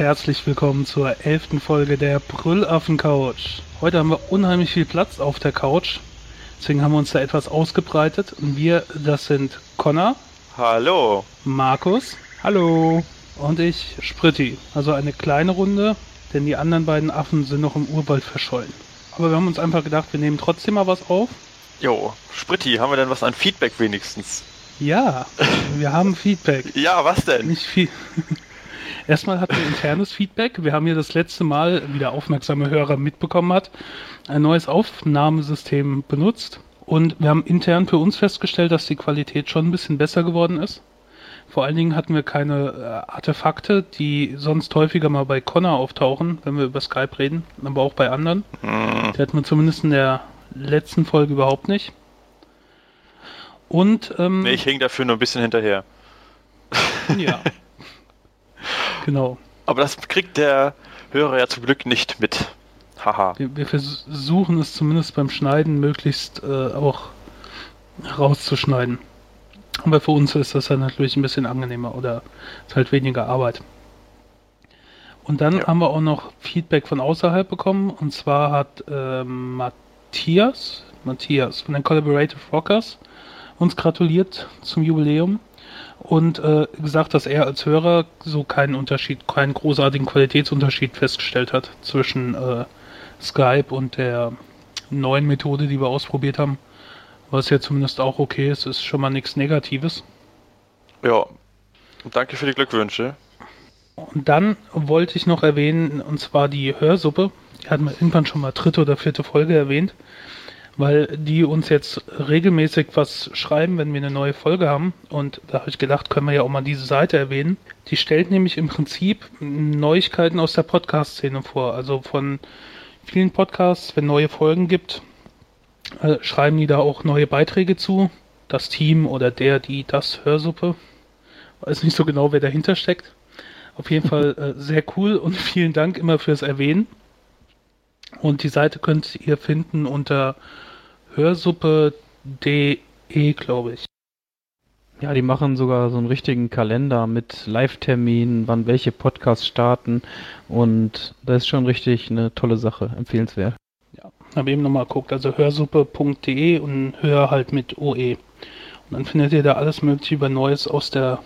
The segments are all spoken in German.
Herzlich willkommen zur elften Folge der Brüllaffen Couch. Heute haben wir unheimlich viel Platz auf der Couch, deswegen haben wir uns da etwas ausgebreitet. Und wir, das sind Connor, Hallo. Markus Hallo. und ich, Spritti. Also eine kleine Runde, denn die anderen beiden Affen sind noch im Urwald verschollen. Aber wir haben uns einfach gedacht, wir nehmen trotzdem mal was auf. Jo, Spritti, haben wir denn was an Feedback wenigstens? Ja, wir haben Feedback. Ja, was denn? Nicht viel. Erstmal hatten wir internes Feedback. Wir haben hier das letzte Mal, wie der aufmerksame Hörer mitbekommen hat, ein neues Aufnahmesystem benutzt. Und wir haben intern für uns festgestellt, dass die Qualität schon ein bisschen besser geworden ist. Vor allen Dingen hatten wir keine äh, Artefakte, die sonst häufiger mal bei Connor auftauchen, wenn wir über Skype reden, aber auch bei anderen. Hm, Die hatten wir zumindest in der letzten Folge überhaupt nicht. Und ähm, nee, ich hänge dafür nur ein bisschen hinterher. ja. genau. Aber das kriegt der Hörer ja zum Glück nicht mit. Haha. Wir, wir versuchen es zumindest beim Schneiden möglichst äh, auch rauszuschneiden. Aber für uns ist das dann natürlich ein bisschen angenehmer oder ist halt weniger Arbeit. Und dann Ja. haben wir auch noch Feedback von außerhalb bekommen. Und zwar hat ähm, Matthias, Matthias von den Collaborative Rockers uns gratuliert zum Jubiläum und äh, gesagt, dass er als Hörer so keinen Unterschied, keinen großartigen Qualitätsunterschied festgestellt hat zwischen äh, Skype und der neuen Methode, die wir ausprobiert haben. Was ja zumindest auch okay ist, ist schon mal nichts Negatives. Ja. Danke für die Glückwünsche. Und dann wollte ich noch erwähnen, und zwar die Hörsuppe. Die hatten wir irgendwann schon mal dritte oder vierte Folge erwähnt, weil die uns jetzt regelmäßig was schreiben, wenn wir eine neue Folge haben. Und da habe ich gedacht, können wir ja auch mal diese Seite erwähnen. Die stellt nämlich im Prinzip Neuigkeiten aus der Podcast-Szene vor. Also von vielen Podcasts, wenn neue Folgen gibt, äh, schreiben die da auch neue Beiträge zu. Das Team oder der, die, das Hörsuppe. Weiß nicht so genau, wer dahinter steckt. Auf jeden Fall äh, sehr cool und vielen Dank immer fürs Erwähnen. Und die Seite könnt ihr finden unter hörsuppe.de, glaube ich. Ja, die machen sogar so einen richtigen Kalender mit Live-Terminen, wann welche Podcasts starten. Und das ist schon richtig eine tolle Sache, empfehlenswert. Habe eben nochmal geguckt, also hörsuppe.de und hör halt mit OE. Und dann findet ihr da alles mögliche über Neues aus der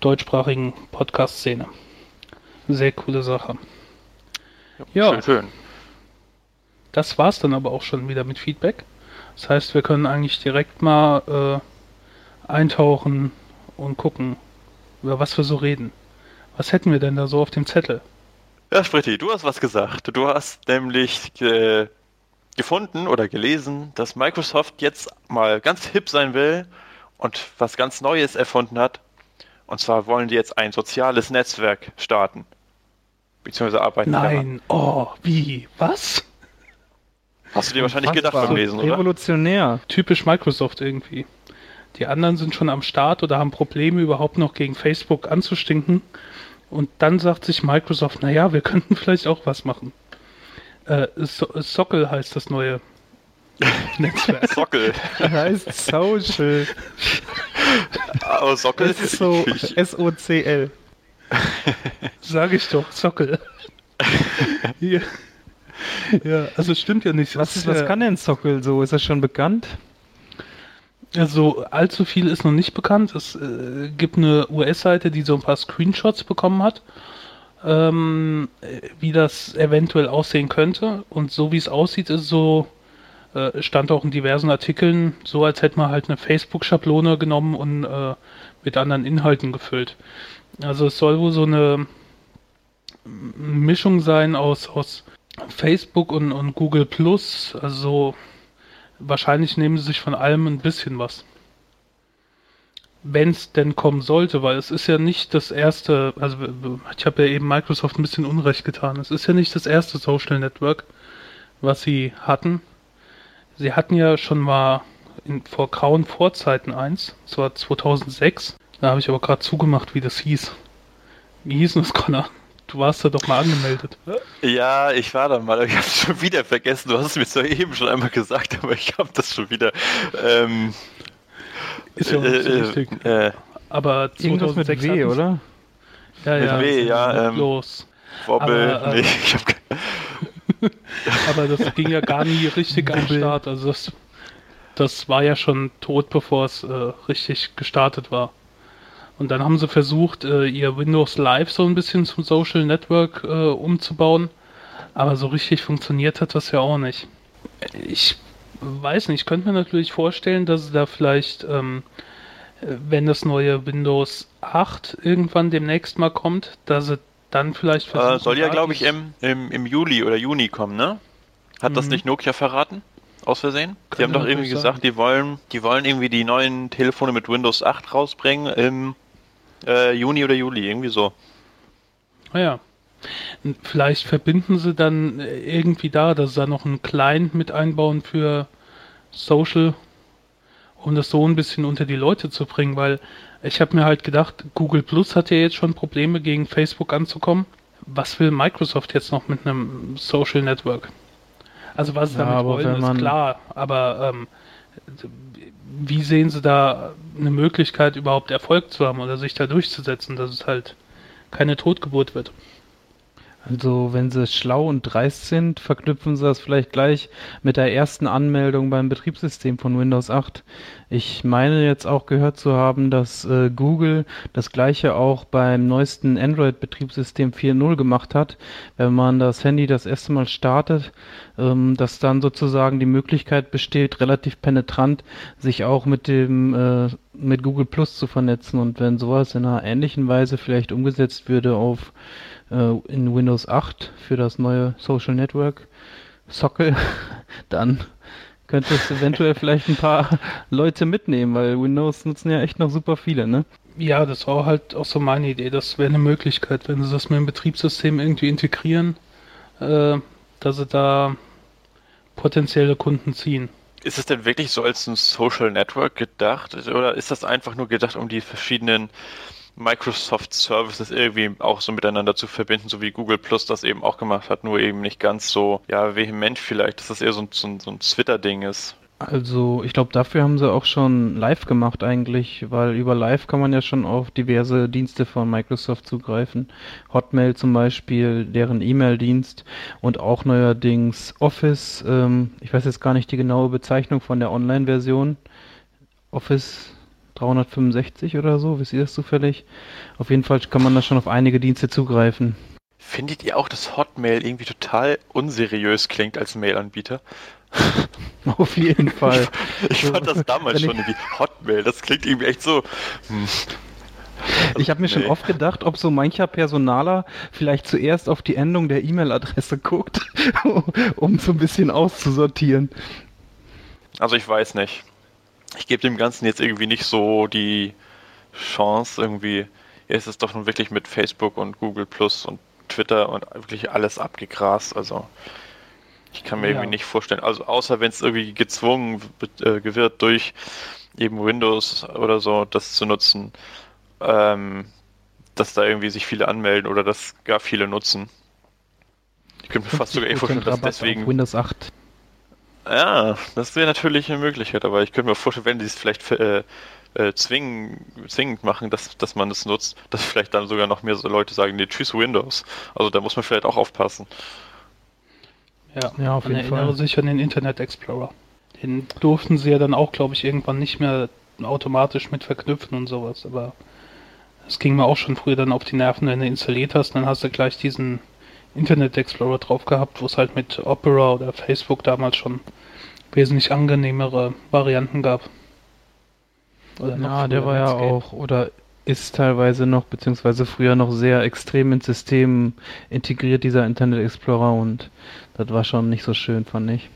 deutschsprachigen Podcast-Szene. Sehr coole Sache. Ja. Schön, schön. Das war's dann aber auch schon wieder mit Feedback. Das heißt, wir können eigentlich direkt mal äh, eintauchen und gucken, über was wir so reden. Was hätten wir denn da so auf dem Zettel? Ja, Spritti, du hast was gesagt. Du hast nämlich äh, gefunden oder gelesen, dass Microsoft jetzt mal ganz hip sein will und was ganz Neues erfunden hat. Und zwar wollen die jetzt ein soziales Netzwerk starten. Beziehungsweise arbeiten daran. Nein, oh, wie? Was? Hast du dir wahrscheinlich gedacht Unfassbar. beim Lesen, oder? Revolutionär. Typisch Microsoft irgendwie. Die anderen sind schon am Start oder haben Probleme überhaupt noch gegen Facebook anzustinken. Und dann sagt sich Microsoft, naja, wir könnten vielleicht auch was machen. Äh, so Sockel heißt das neue Netzwerk. Sockel. heißt Social. Oh, Sockel. So, Ich, S-O-C-L. Sag ich doch, Sockel. Hier. Ja, also stimmt ja nicht. Was, ist was ja, kann denn Sockel so? Ist das schon bekannt? Also allzu viel ist noch nicht bekannt. Es äh, gibt eine US-Seite, die so ein paar Screenshots bekommen hat, ähm, äh, wie das eventuell aussehen könnte. Und so wie es aussieht, ist so, äh, stand auch in diversen Artikeln, so als hätte man halt eine Facebook-Schablone genommen und äh, mit anderen Inhalten gefüllt. Also es soll wohl so eine Mischung sein aus, aus Facebook und, und Google Plus, also wahrscheinlich nehmen sie sich von allem ein bisschen was. Wenn es denn kommen sollte, weil es ist ja nicht das erste, also ich habe ja eben Microsoft ein bisschen Unrecht getan. Es ist ja nicht das erste Social Network, was sie hatten. Sie hatten ja schon mal in, vor grauen Vorzeiten eins, das war 2006. Da habe ich aber gerade zugemacht, wie das hieß. Wie hieß das, Connor? Du warst da doch mal angemeldet. ja, ich war da mal, aber ich habe es schon wieder vergessen. Du hast es mir zwar eben schon einmal gesagt, aber ich habe das schon wieder. Ähm, Ist ja auch nicht so äh, wichtig. äh, Aber Irgendwas mit 2006 W, oder? Ja, Mit ja. W, ja, ähm, Los. Wobble, Aber, äh, nee, ich hab, Aber das ging ja gar nie richtig am. Start. Also das, das war ja schon tot, bevor es äh, richtig gestartet war. Und dann haben sie versucht, äh, ihr Windows Live so ein bisschen zum Social Network äh, umzubauen. Aber so richtig funktioniert hat das ja auch nicht. Ich weiß nicht, ich könnte mir natürlich vorstellen, dass sie da vielleicht, ähm, äh, wenn das neue Windows 8 irgendwann demnächst mal kommt, dass sie dann vielleicht äh, versuchen, soll ja, glaube ich, im, im, im Juli oder Juni kommen, ne? Hat das Mhm. nicht Nokia verraten? Aus Versehen? die haben doch irgendwie gesagt, sein. die wollen, die wollen irgendwie die neuen Telefone mit Windows 8 rausbringen im äh, Juni oder Juli, irgendwie so. Naja. Und Vielleicht verbinden sie dann äh, irgendwie da, dass sie da noch einen Client mit einbauen für Social, um das so ein bisschen unter die Leute zu bringen, weil ich habe mir halt gedacht, Google Plus hat ja jetzt schon Probleme gegen Facebook anzukommen. Was will Microsoft jetzt noch mit einem Social Network? Also was sie Ja, damit aber wollen, ist klar, aber ähm, wie sehen sie da eine Möglichkeit überhaupt Erfolg zu haben oder sich da durchzusetzen, dass es halt keine Totgeburt wird? Also, wenn sie schlau und dreist sind, verknüpfen sie das vielleicht gleich mit der ersten Anmeldung beim Betriebssystem von Windows 8. Ich meine jetzt auch gehört zu haben, dass äh, Google das gleiche auch beim neuesten Android-Betriebssystem 4.0 gemacht hat. Wenn man das Handy das erste Mal startet, ähm, dass dann sozusagen die Möglichkeit besteht, relativ penetrant sich auch mit dem äh, mit Google Plus zu vernetzen. Und wenn sowas in einer ähnlichen Weise vielleicht umgesetzt würde auf äh, in Windows 8 für das neue Social Network Sockel, dann könnte es eventuell vielleicht ein paar Leute mitnehmen, weil Windows nutzen ja echt noch super viele, ne? Ja, das war halt auch so meine Idee. Das wäre eine Möglichkeit, wenn sie das mit dem Betriebssystem irgendwie integrieren, äh, dass sie da potenzielle Kunden ziehen. Ist es denn wirklich so als ein Social Network gedacht oder ist das einfach nur gedacht, um die verschiedenen Microsoft Services irgendwie auch so miteinander zu verbinden, so wie Google Plus das eben auch gemacht hat, nur eben nicht ganz so, ja, vehement vielleicht, dass das eher so ein, so ein, so ein Twitter-Ding ist. Also, ich glaube, dafür haben sie auch schon live gemacht eigentlich, weil über live kann man ja schon auf diverse Dienste von Microsoft zugreifen. Hotmail zum Beispiel, deren E-Mail-Dienst und auch neuerdings Office. Ähm, ich weiß jetzt gar nicht die genaue Bezeichnung von der Online-Version. Office 365 oder so, wisst ihr das zufällig? Auf jeden Fall kann man da schon auf einige Dienste zugreifen. Findet ihr auch, dass Hotmail irgendwie total unseriös klingt als Mail-Anbieter? Auf jeden Fall. Ich fand das damals schon irgendwie Hotmail, das klingt irgendwie echt so. Hm. Ich habe mir schon Nee. oft gedacht, ob so mancher Personaler vielleicht zuerst auf die Endung der E-Mail-Adresse guckt, um so ein bisschen auszusortieren. Also ich weiß nicht. Ich gebe dem Ganzen jetzt irgendwie nicht so die Chance, irgendwie. Jetzt ist es doch nun wirklich mit Facebook und Google Plus und Twitter und wirklich alles abgegrast. Also ich kann mir Ja. irgendwie nicht vorstellen. Also außer wenn es irgendwie gezwungen wird, äh, wird durch eben Windows oder so, das zu nutzen, ähm, dass da irgendwie sich viele anmelden oder dass gar viele nutzen. Ich könnte mir fast sogar echt vorstellen, dass Rabatt deswegen Windows 8. ja, das wäre natürlich eine Möglichkeit, aber ich könnte mir vorstellen, wenn die es vielleicht äh, äh, zwingen, zwingend machen, dass, dass man es nutzt, dass vielleicht dann sogar noch mehr so Leute sagen, nee, tschüss Windows. Also da muss man vielleicht auch aufpassen. Ja, Ja, auf man jeden erinnere Fall. sich an den Internet Explorer. Den durften sie ja dann auch, glaube ich, irgendwann nicht mehr automatisch mit verknüpfen und sowas, aber es ging mir auch schon früher dann auf die Nerven, wenn du installiert hast, dann hast du gleich diesen Internet Explorer drauf gehabt, wo es halt mit Opera oder Facebook damals schon wesentlich angenehmere Varianten gab. Oder Ja, der war ja auch, oder ist teilweise noch, beziehungsweise früher noch sehr extrem ins System integriert, dieser Internet Explorer, und das war schon nicht so schön, fand ich.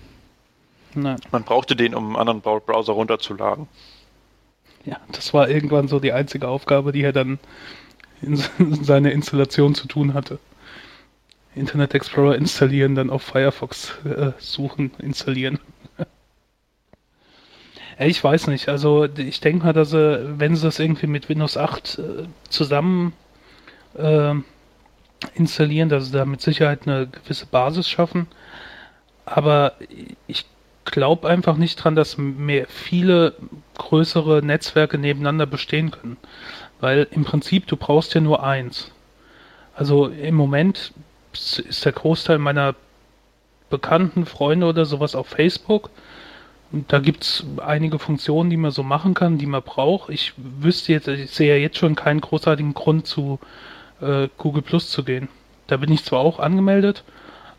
Nein. Man brauchte den, um einen anderen Browser runterzuladen. Ja, das war irgendwann so die einzige Aufgabe, die er dann in seiner Installation zu tun hatte. Internet Explorer installieren, dann auf Firefox äh, suchen, installieren. Ja, ich weiß nicht, also ich denke mal, dass sie, wenn sie das irgendwie mit Windows 8 äh, zusammen äh, installieren, dass sie da mit Sicherheit eine gewisse Basis schaffen. Aber ich glaube einfach nicht dran, dass mehr viele größere Netzwerke nebeneinander bestehen können. Weil im Prinzip, du brauchst ja nur eins. Also im Moment ist der Großteil meiner bekannten Freunde oder sowas auf Facebook. Und da gibt es einige Funktionen, die man so machen kann, die man braucht. Ich wüsste jetzt, ich sehe ja jetzt schon keinen großartigen Grund zu äh, Google Plus zu gehen. Da bin ich zwar auch angemeldet,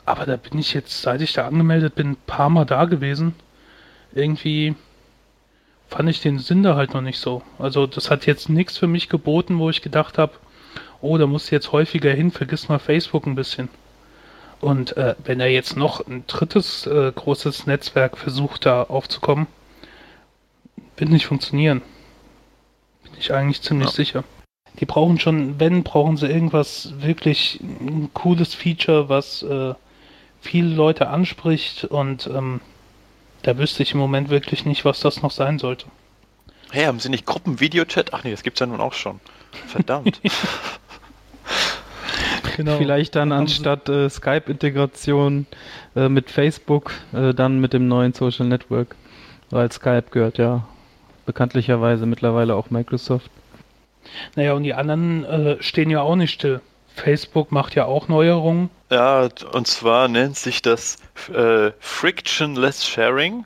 aber da bin ich jetzt, seit ich da angemeldet bin, ein paar Mal da gewesen. Irgendwie fand ich den Sinn da halt noch nicht so. Also das hat jetzt nichts für mich geboten, wo ich gedacht habe, oh, da muss jetzt häufiger hin, vergiss mal Facebook ein bisschen. Und äh, wenn er jetzt noch ein drittes äh, großes Netzwerk versucht, da aufzukommen, wird nicht funktionieren. Bin ich eigentlich ziemlich ja. sicher. Die brauchen schon, wenn, brauchen sie irgendwas wirklich ein cooles Feature, was äh, viele Leute anspricht und ähm, da wüsste ich im Moment wirklich nicht, was das noch sein sollte. Hey, haben Sie nicht Gruppenvideochat? Ach nee, das gibt's ja nun auch schon. Verdammt. Genau. Vielleicht dann anstatt äh, Skype-Integration äh, mit Facebook, äh, dann mit dem neuen Social Network. Weil Skype gehört ja bekanntlicherweise mittlerweile auch Microsoft. Naja, und die anderen äh, stehen ja auch nicht still. Facebook macht ja auch Neuerungen. Ja, und zwar nennt sich das äh, Frictionless Sharing.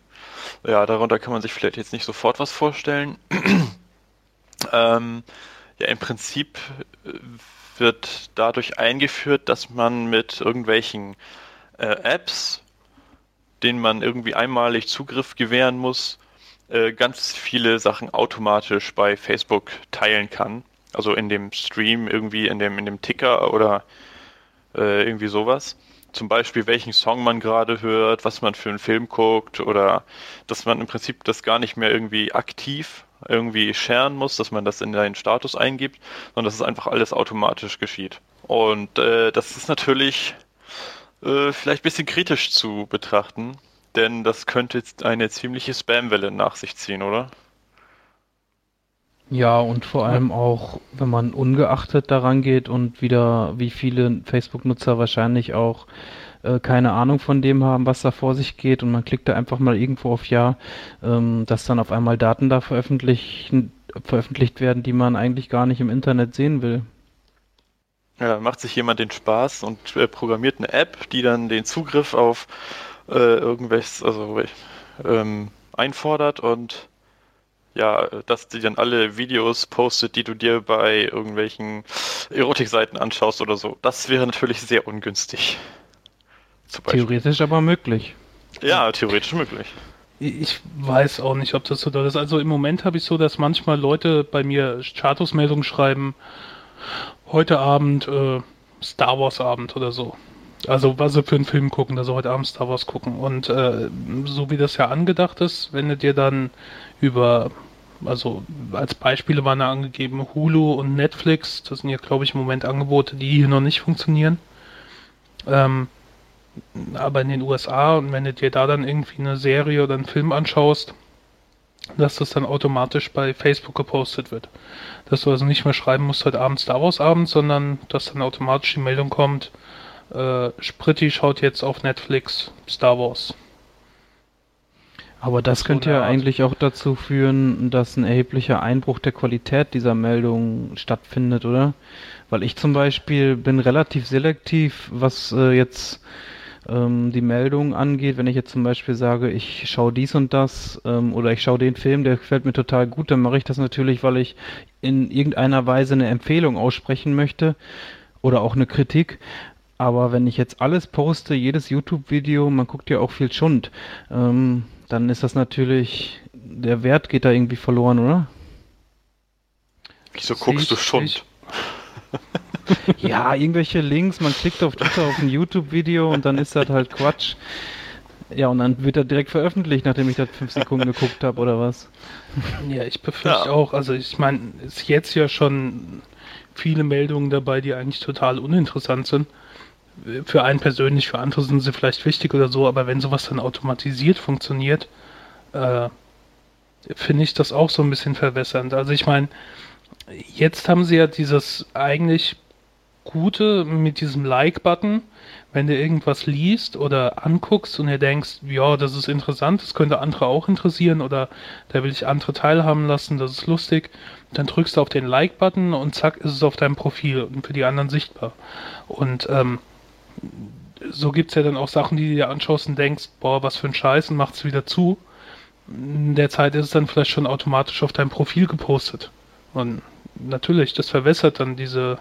Ja, darunter kann man sich vielleicht jetzt nicht sofort was vorstellen. ähm, ja, im Prinzip äh, wird dadurch eingeführt, dass man mit irgendwelchen äh, Apps, denen man irgendwie einmalig Zugriff gewähren muss, äh, ganz viele Sachen automatisch bei Facebook teilen kann. Also in dem Stream irgendwie, in dem, in dem Ticker oder äh, irgendwie sowas. Zum Beispiel, welchen Song man gerade hört, was man für einen Film guckt oder dass man im Prinzip das gar nicht mehr irgendwie aktiv irgendwie sharen muss, dass man das in deinen Status eingibt, sondern dass es einfach alles automatisch geschieht. Und äh, das ist natürlich äh, vielleicht ein bisschen kritisch zu betrachten, denn das könnte jetzt eine ziemliche Spamwelle nach sich ziehen, oder? Ja, und vor allem auch, wenn man ungeachtet daran geht und wieder, wie viele Facebook-Nutzer wahrscheinlich auch äh, keine Ahnung von dem haben, was da vor sich geht und man klickt da einfach mal irgendwo auf Ja, ähm, dass dann auf einmal Daten da veröffentlicht, werden, die man eigentlich gar nicht im Internet sehen will. Ja, dann macht sich jemand den Spaß und äh, programmiert eine App, die dann den Zugriff auf äh, irgendwelches, also ähm, einfordert und ja, dass die dann alle Videos postet, die du dir bei irgendwelchen Erotikseiten anschaust oder so. Das wäre natürlich sehr ungünstig. Theoretisch aber möglich. Ja, theoretisch möglich. Ich weiß auch nicht, ob das so doll ist. Also im Moment habe ich so, dass manchmal Leute bei mir Statusmeldungen schreiben, heute Abend äh, Star Wars Abend oder so. Also was sie für einen Film gucken, also heute Abend Star Wars gucken. Und äh, so wie das ja angedacht ist, wenn du dir dann über, also als Beispiele waren da angegeben Hulu und Netflix, das sind ja glaube ich im Moment Angebote, die hier noch nicht funktionieren. Ähm, aber in den USA und wenn du dir da dann irgendwie eine Serie oder einen Film anschaust, dass das dann automatisch bei Facebook gepostet wird. Dass du also nicht mehr schreiben musst, heute Abend Star Wars Abend, sondern dass dann automatisch die Meldung kommt, äh, Spritti schaut jetzt auf Netflix Star Wars. Aber das so könnte ja Art. eigentlich auch dazu führen, dass ein erheblicher Einbruch der Qualität dieser Meldung stattfindet, oder? Weil ich zum Beispiel bin relativ selektiv, was äh, jetzt ähm, die Meldung angeht. Wenn ich jetzt zum Beispiel sage, ich schaue dies und das ähm, oder ich schaue den Film, der gefällt mir total gut, dann mache ich das natürlich, weil ich in irgendeiner Weise eine Empfehlung aussprechen möchte oder auch eine Kritik. Aber wenn ich jetzt alles poste, jedes YouTube-Video, man guckt ja auch viel Schund, ähm, dann ist das natürlich, der Wert geht da irgendwie verloren, oder? Wieso guckst du Schund? ja, irgendwelche Links, man klickt auf Twitter auf ein YouTube-Video und dann ist das halt Quatsch. Ja, und dann wird er direkt veröffentlicht, nachdem ich das fünf Sekunden geguckt habe, oder was? Ja, ich befürchte ja. auch. Also ich meine, ist jetzt ja schon viele Meldungen dabei, die eigentlich total uninteressant sind. Für einen persönlich, für andere sind sie vielleicht wichtig oder so, aber wenn sowas dann automatisiert funktioniert, äh, finde ich das auch so ein bisschen verwässernd. Also ich meine, jetzt haben sie ja dieses eigentlich Gute mit diesem Like-Button, wenn du irgendwas liest oder anguckst und ihr denkst, ja, das ist interessant, das könnte andere auch interessieren oder da will ich andere teilhaben lassen, das ist lustig, dann drückst du auf den Like-Button und zack, ist es auf deinem Profil und für die anderen sichtbar. Und ähm, so gibt es ja dann auch Sachen, die du dir anschaust und denkst, boah, was für ein Scheiß und macht es wieder zu. In der Zeit ist es dann vielleicht schon automatisch auf deinem Profil gepostet. Und natürlich, das verwässert dann diese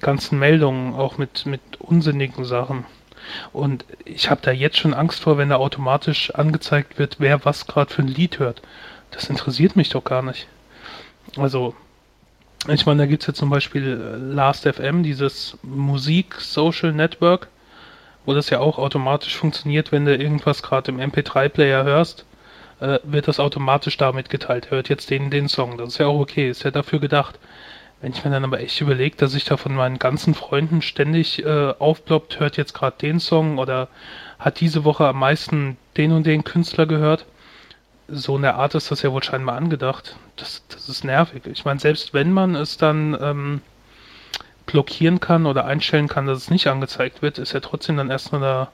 ganzen Meldungen auch mit, mit unsinnigen Sachen. Und ich habe da jetzt schon Angst vor, wenn da automatisch angezeigt wird, wer was gerade für ein Lied hört. Das interessiert mich doch gar nicht. Also, ich meine, da gibt es jetzt zum Beispiel Last.fm, dieses Musik-Social Network, wo das ja auch automatisch funktioniert, wenn du irgendwas gerade im MP3-Player hörst, äh, wird das automatisch damit geteilt. Hört jetzt den, den Song. Das ist ja auch okay, ist ja dafür gedacht. Wenn ich mir dann aber echt überlege, dass ich da von meinen ganzen Freunden ständig äh, aufploppt, hört jetzt gerade den Song oder hat diese Woche am meisten den und den Künstler gehört, so in der Art ist das ja wohl scheinbar angedacht. Das, das ist nervig. Ich meine, selbst wenn man es dann ähm, blockieren kann oder einstellen kann, dass es nicht angezeigt wird, ist ja trotzdem dann erstmal da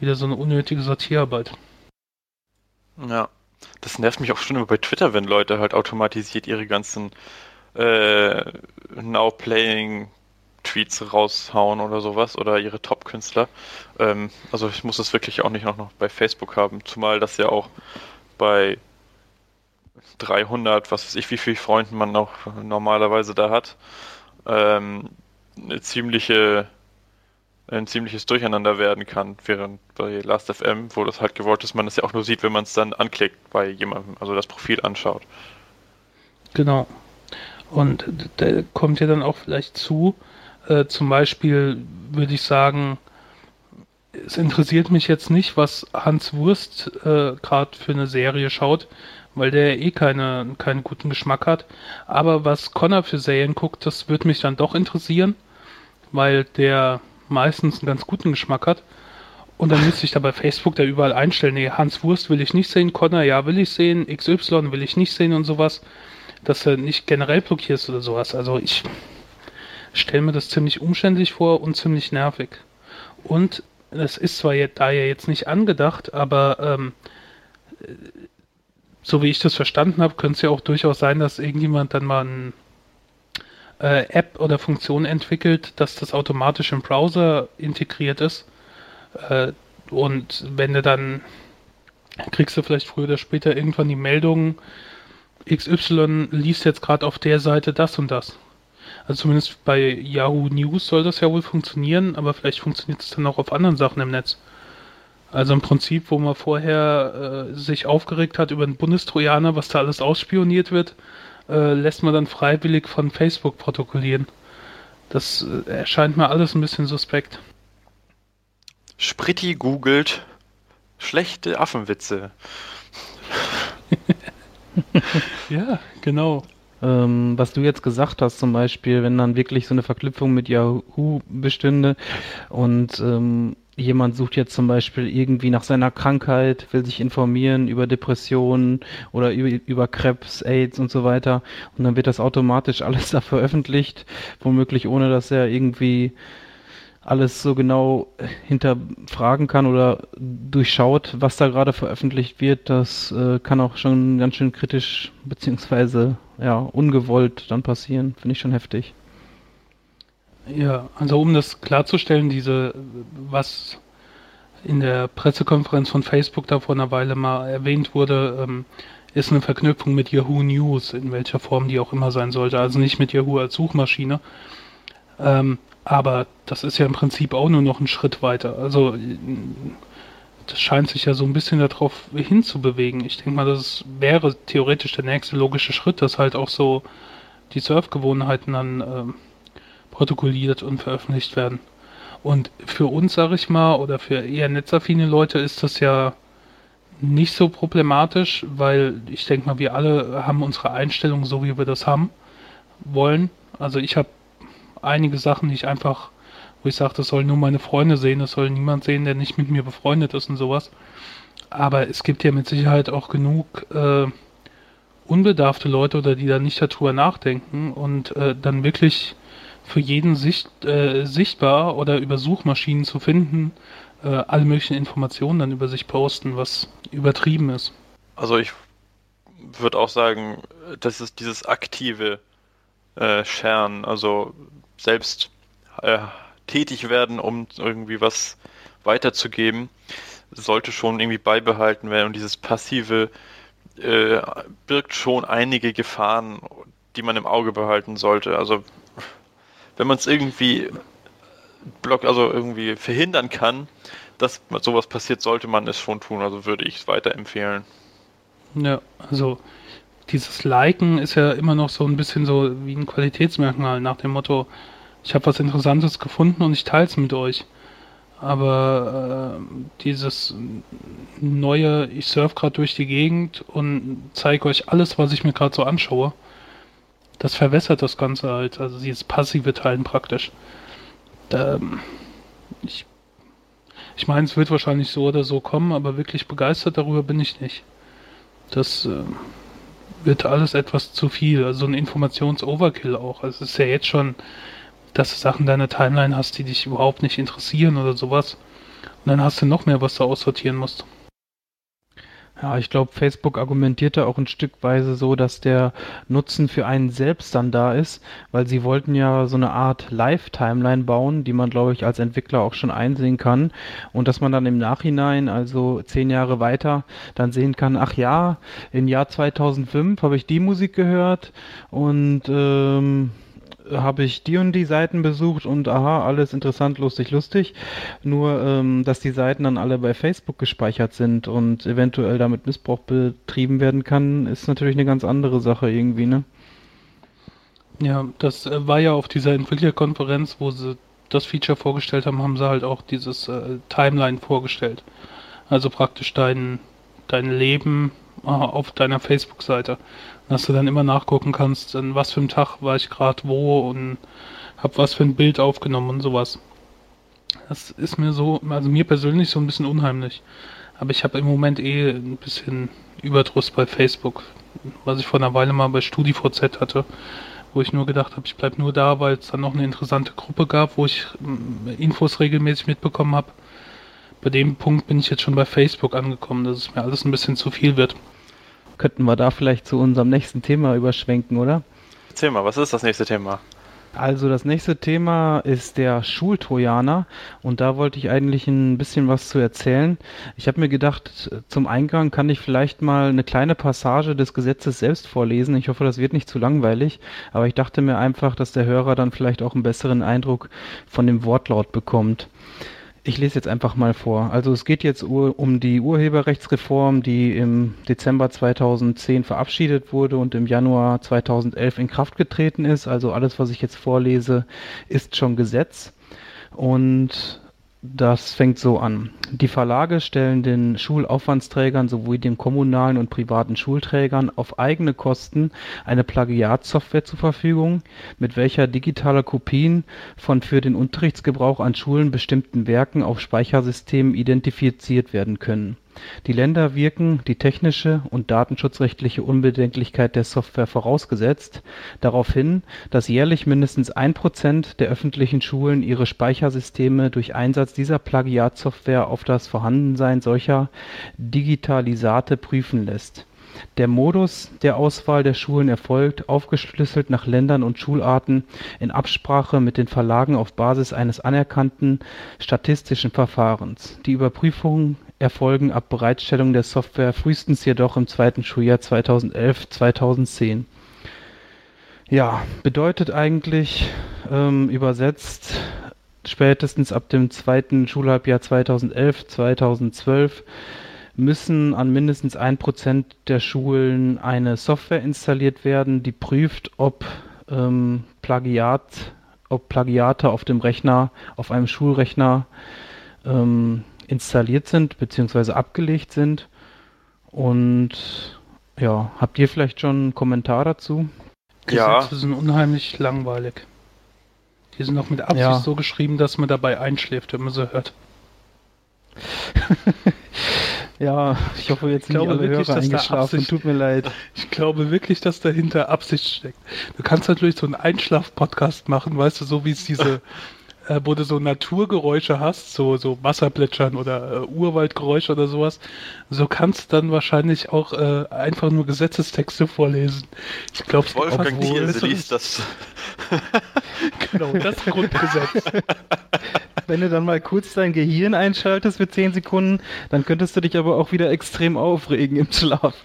wieder so eine unnötige Sortierarbeit. Ja, das nervt mich auch schon immer bei Twitter, wenn Leute halt automatisiert ihre ganzen äh, Now Playing Tweets raushauen oder sowas oder ihre Top-Künstler. Ähm, also ich muss das wirklich auch nicht noch bei Facebook haben, zumal das ja auch bei 300, was weiß ich, wie viele Freunden man auch normalerweise da hat, ähm, eine ziemliche ein ziemliches Durcheinander werden kann, während bei Last.fm, wo das halt gewollt ist, man das ja auch nur sieht, wenn man es dann anklickt bei jemandem, also das Profil anschaut. Genau. Und da kommt ja dann auch vielleicht zu, äh, zum Beispiel würde ich sagen, es interessiert mich jetzt nicht, was Hans Wurst äh, gerade für eine Serie schaut, weil der eh keine, keinen guten Geschmack hat. Aber was Connor für Serien guckt, das würde mich dann doch interessieren, weil der meistens einen ganz guten Geschmack hat. Und dann müsste ich da bei Facebook da überall einstellen, nee, Hans Wurst will ich nicht sehen, Connor, ja, will ich sehen, XY will ich nicht sehen und sowas dass du nicht generell blockierst oder sowas. Also ich stelle mir das ziemlich umständlich vor und ziemlich nervig. Und es ist zwar jetzt, da ja jetzt nicht angedacht, aber ähm, so wie ich das verstanden habe, könnte es ja auch durchaus sein, dass irgendjemand dann mal eine äh, App oder Funktion entwickelt, dass das automatisch im Browser integriert ist. Äh, und wenn du dann kriegst du vielleicht früher oder später irgendwann die Meldung, XY liest jetzt gerade auf der Seite das und das. Also zumindest bei Yahoo News soll das ja wohl funktionieren, aber vielleicht funktioniert es dann auch auf anderen Sachen im Netz. Also im Prinzip, wo man vorher äh, sich aufgeregt hat über einen Bundestrojaner, was da alles ausspioniert wird, äh, lässt man dann freiwillig von Facebook protokollieren. Das äh, erscheint mir alles ein bisschen suspekt. Spritti googelt schlechte Affenwitze. Ja, genau. Ähm, was du jetzt gesagt hast, zum Beispiel, wenn dann wirklich so eine Verknüpfung mit Yahoo bestünde und ähm, jemand sucht jetzt zum Beispiel irgendwie nach seiner Krankheit, will sich informieren über Depressionen oder über, über Krebs, AIDS und so weiter und dann wird das automatisch alles da veröffentlicht, womöglich ohne dass er irgendwie alles so genau hinterfragen kann oder durchschaut, was da gerade veröffentlicht wird, das äh, kann auch schon ganz schön kritisch beziehungsweise ja ungewollt dann passieren. Finde ich schon heftig. Ja, also um das klarzustellen, diese was in der Pressekonferenz von Facebook da vor einer Weile mal erwähnt wurde, ähm, ist eine Verknüpfung mit Yahoo News, in welcher Form die auch immer sein sollte. Also nicht mit Yahoo als Suchmaschine. Ähm, aber das ist ja im Prinzip auch nur noch ein Schritt weiter. Also das scheint sich ja so ein bisschen darauf hinzubewegen. Ich denke mal, das wäre theoretisch der nächste logische Schritt, dass halt auch so die Surfgewohnheiten dann äh, protokolliert und veröffentlicht werden. Und für uns, sag ich mal, oder für eher netzaffine Leute ist das ja nicht so problematisch, weil ich denke mal, wir alle haben unsere Einstellung so, wie wir das haben wollen. Also ich habe einige Sachen, die ich einfach, wo ich sage, das sollen nur meine Freunde sehen, das soll niemand sehen, der nicht mit mir befreundet ist und sowas. Aber es gibt ja mit Sicherheit auch genug äh, unbedarfte Leute oder die da nicht darüber nachdenken und äh, dann wirklich für jeden sicht, äh, sichtbar oder über Suchmaschinen zu finden, äh, alle möglichen Informationen dann über sich posten, was übertrieben ist. Also ich würde auch sagen, das ist dieses aktive äh, Scheren, also selbst äh, tätig werden, um irgendwie was weiterzugeben, sollte schon irgendwie beibehalten werden und dieses passive äh, birgt schon einige Gefahren, die man im Auge behalten sollte. Also wenn man es irgendwie block, also irgendwie verhindern kann, dass sowas passiert, sollte man es schon tun. Also würde ich es weiterempfehlen. Ja, also dieses Liken ist ja immer noch so ein bisschen so wie ein Qualitätsmerkmal nach dem Motto, ich habe was Interessantes gefunden und ich teile es mit euch. Aber äh, dieses neue, ich surf gerade durch die Gegend und zeige euch alles, was ich mir gerade so anschaue, das verwässert das Ganze halt. Also dieses passive Teilen praktisch. Da, ich ich meine, es wird wahrscheinlich so oder so kommen, aber wirklich begeistert darüber bin ich nicht. Das äh, wird alles etwas zu viel. Also ein Informations-Overkill auch. Also es ist ja jetzt schon, dass du Sachen deiner Timeline hast, die dich überhaupt nicht interessieren oder sowas. Und dann hast du noch mehr, was du aussortieren musst. Ja, ich glaube, Facebook argumentiert da auch ein Stückweise so, dass der Nutzen für einen selbst dann da ist, weil sie wollten ja so eine Art Live-Timeline bauen, die man, glaube ich, als Entwickler auch schon einsehen kann. Und dass man dann im Nachhinein, also zehn Jahre weiter, dann sehen kann, ach ja, im Jahr 2005 habe ich die Musik gehört und ähm, habe ich die und die Seiten besucht und aha, alles interessant, lustig, lustig. Nur, ähm, dass die Seiten dann alle bei Facebook gespeichert sind und eventuell damit Missbrauch betrieben werden kann, ist natürlich eine ganz andere Sache irgendwie, ne? Ja, das äh, war ja auf dieser Entwicklerkonferenz, wo sie das Feature vorgestellt haben, haben sie halt auch dieses äh, Timeline vorgestellt. Also praktisch dein, dein Leben äh, auf deiner Facebook-Seite dass du dann immer nachgucken kannst, an was für einem Tag war ich gerade wo und hab was für ein Bild aufgenommen und sowas. Das ist mir so, also mir persönlich so ein bisschen unheimlich. Aber ich habe im Moment eh ein bisschen Überdruss bei Facebook, was ich vor einer Weile mal bei StudiVZ hatte, wo ich nur gedacht habe, ich bleibe nur da, weil es dann noch eine interessante Gruppe gab, wo ich mm, Infos regelmäßig mitbekommen habe. Bei dem Punkt bin ich jetzt schon bei Facebook angekommen, dass es mir alles ein bisschen zu viel wird könnten wir da vielleicht zu unserem nächsten Thema überschwenken, oder? Erzähl mal, was ist das nächste Thema? Also das nächste Thema ist der Schultrojaner und da wollte ich eigentlich ein bisschen was zu erzählen. Ich habe mir gedacht, zum Eingang kann ich vielleicht mal eine kleine Passage des Gesetzes selbst vorlesen. Ich hoffe, das wird nicht zu langweilig, aber ich dachte mir einfach, dass der Hörer dann vielleicht auch einen besseren Eindruck von dem Wortlaut bekommt. Ich lese jetzt einfach mal vor. Also es geht jetzt um die Urheberrechtsreform, die im Dezember 2010 verabschiedet wurde und im Januar 2011 in Kraft getreten ist. Also alles, was ich jetzt vorlese, ist schon Gesetz. Und das fängt so an. Die Verlage stellen den Schulaufwandsträgern sowie den kommunalen und privaten Schulträgern auf eigene Kosten eine Plagiatsoftware zur Verfügung, mit welcher digitale Kopien von für den Unterrichtsgebrauch an Schulen bestimmten Werken auf Speichersystemen identifiziert werden können die Länder wirken, die technische und datenschutzrechtliche Unbedenklichkeit der Software vorausgesetzt, darauf hin, dass jährlich mindestens ein Prozent der öffentlichen Schulen ihre Speichersysteme durch Einsatz dieser Plagiatsoftware auf das Vorhandensein solcher Digitalisate prüfen lässt der Modus der Auswahl der Schulen erfolgt, aufgeschlüsselt nach Ländern und Schularten, in Absprache mit den Verlagen auf Basis eines anerkannten statistischen Verfahrens. Die Überprüfungen erfolgen ab Bereitstellung der Software, frühestens jedoch im zweiten Schuljahr 2011/2010. Ja, bedeutet eigentlich ähm, übersetzt spätestens ab dem zweiten Schulhalbjahr 2011/2012 müssen an mindestens ein Prozent der Schulen eine Software installiert werden, die prüft, ob ähm, Plagiat, ob Plagiate auf dem Rechner, auf einem Schulrechner ähm, installiert sind bzw. abgelegt sind. Und ja, habt ihr vielleicht schon einen Kommentar dazu? Ja. Gesetze sind unheimlich langweilig. Die sind auch mit Absicht ja. so geschrieben, dass man dabei einschläft, wenn man sie hört. Ja, ich hoffe jetzt Ich glaube nicht alle wirklich, Hörer dass da. Absicht- Tut mir leid. Ich glaube wirklich, dass dahinter Absicht steckt. Du kannst natürlich so einen Einschlaf-Podcast machen, weißt du, so wie es diese, äh, wo du so Naturgeräusche hast, so, so Wasserplätschern oder äh, Urwaldgeräusche oder sowas. So kannst du dann wahrscheinlich auch äh, einfach nur Gesetzestexte vorlesen. Ich glaube, Wolfgang was Thiel Besseres. liest das. Genau, das Grundgesetz. Wenn du dann mal kurz dein Gehirn einschaltest für 10 Sekunden, dann könntest du dich aber auch wieder extrem aufregen im Schlaf.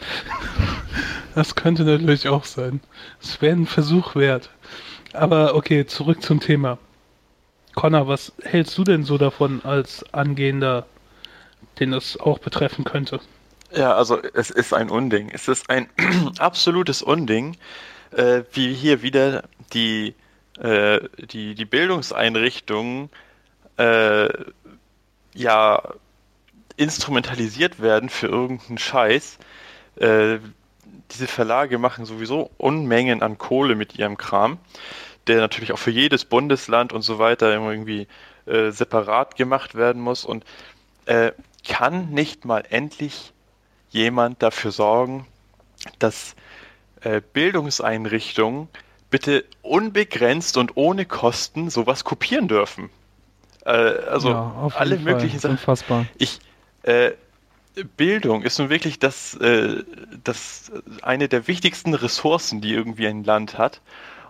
Das könnte natürlich auch sein. Es wäre ein Versuch wert. Aber okay, zurück zum Thema. Connor, was hältst du denn so davon als Angehender, den es auch betreffen könnte? Ja, also es ist ein Unding. Es ist ein absolutes Unding, äh, wie hier wieder die, äh, die, die Bildungseinrichtungen äh, ja instrumentalisiert werden für irgendeinen Scheiß. Äh, diese Verlage machen sowieso Unmengen an Kohle mit ihrem Kram, der natürlich auch für jedes Bundesland und so weiter irgendwie äh, separat gemacht werden muss und äh, kann nicht mal endlich jemand dafür sorgen, dass äh, Bildungseinrichtungen bitte unbegrenzt und ohne Kosten sowas kopieren dürfen. Äh, also Ja, alle Fall. möglichen Sachen. Unfassbar. Ich, äh, Bildung ist nun wirklich das, äh, das eine der wichtigsten Ressourcen, die irgendwie ein Land hat.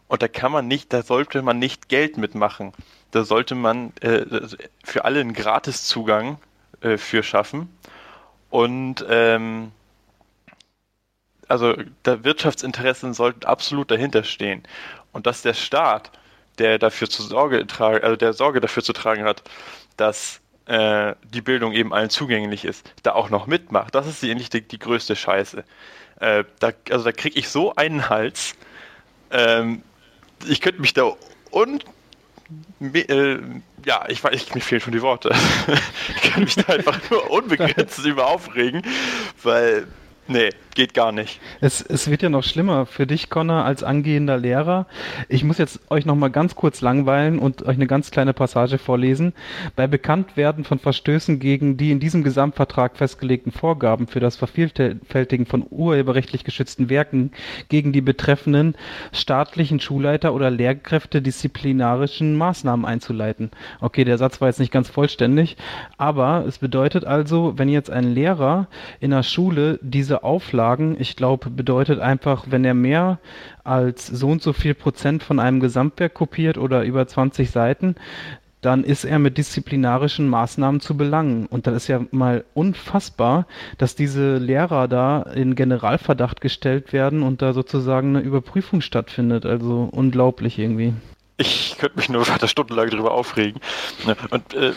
Und da kann man nicht, da sollte man nicht Geld mitmachen. Da sollte man äh, für alle einen Gratiszugang äh, für schaffen. Und ähm, also da Wirtschaftsinteressen sollten absolut dahinter stehen. Und dass der Staat, der dafür zu Sorge tragen, also der Sorge dafür zu tragen hat, dass äh, die Bildung eben allen zugänglich ist, da auch noch mitmacht, das ist eigentlich die, die größte Scheiße. Äh, da, also da kriege ich so einen Hals. Ähm, ich könnte mich da un me- äh, ja, ich weiß, ich, mir fehlen schon die Worte. ich kann mich da einfach nur unbegrenzt über aufregen, weil, nee, geht gar nicht. Es, es wird ja noch schlimmer für dich, Connor, als angehender Lehrer. Ich muss jetzt euch noch mal ganz kurz langweilen und euch eine ganz kleine Passage vorlesen. Bei Bekanntwerden von Verstößen gegen die in diesem Gesamtvertrag festgelegten Vorgaben für das Vervielfältigen von urheberrechtlich geschützten Werken gegen die betreffenden staatlichen Schulleiter oder Lehrkräfte disziplinarischen Maßnahmen einzuleiten. Okay, der Satz war jetzt nicht ganz vollständig, aber es bedeutet also, wenn jetzt ein Lehrer in der Schule diese Auflagen, ich glaube, bedeutet einfach, wenn er mehr als so und so viel Prozent von einem Gesamtwerk kopiert oder über 20 Seiten, dann ist er mit disziplinarischen Maßnahmen zu belangen. Und das ist ja mal unfassbar, dass diese Lehrer da in Generalverdacht gestellt werden und da sozusagen eine Überprüfung stattfindet. Also unglaublich irgendwie. Ich könnte mich nur weiter stundenlang darüber aufregen. Und äh,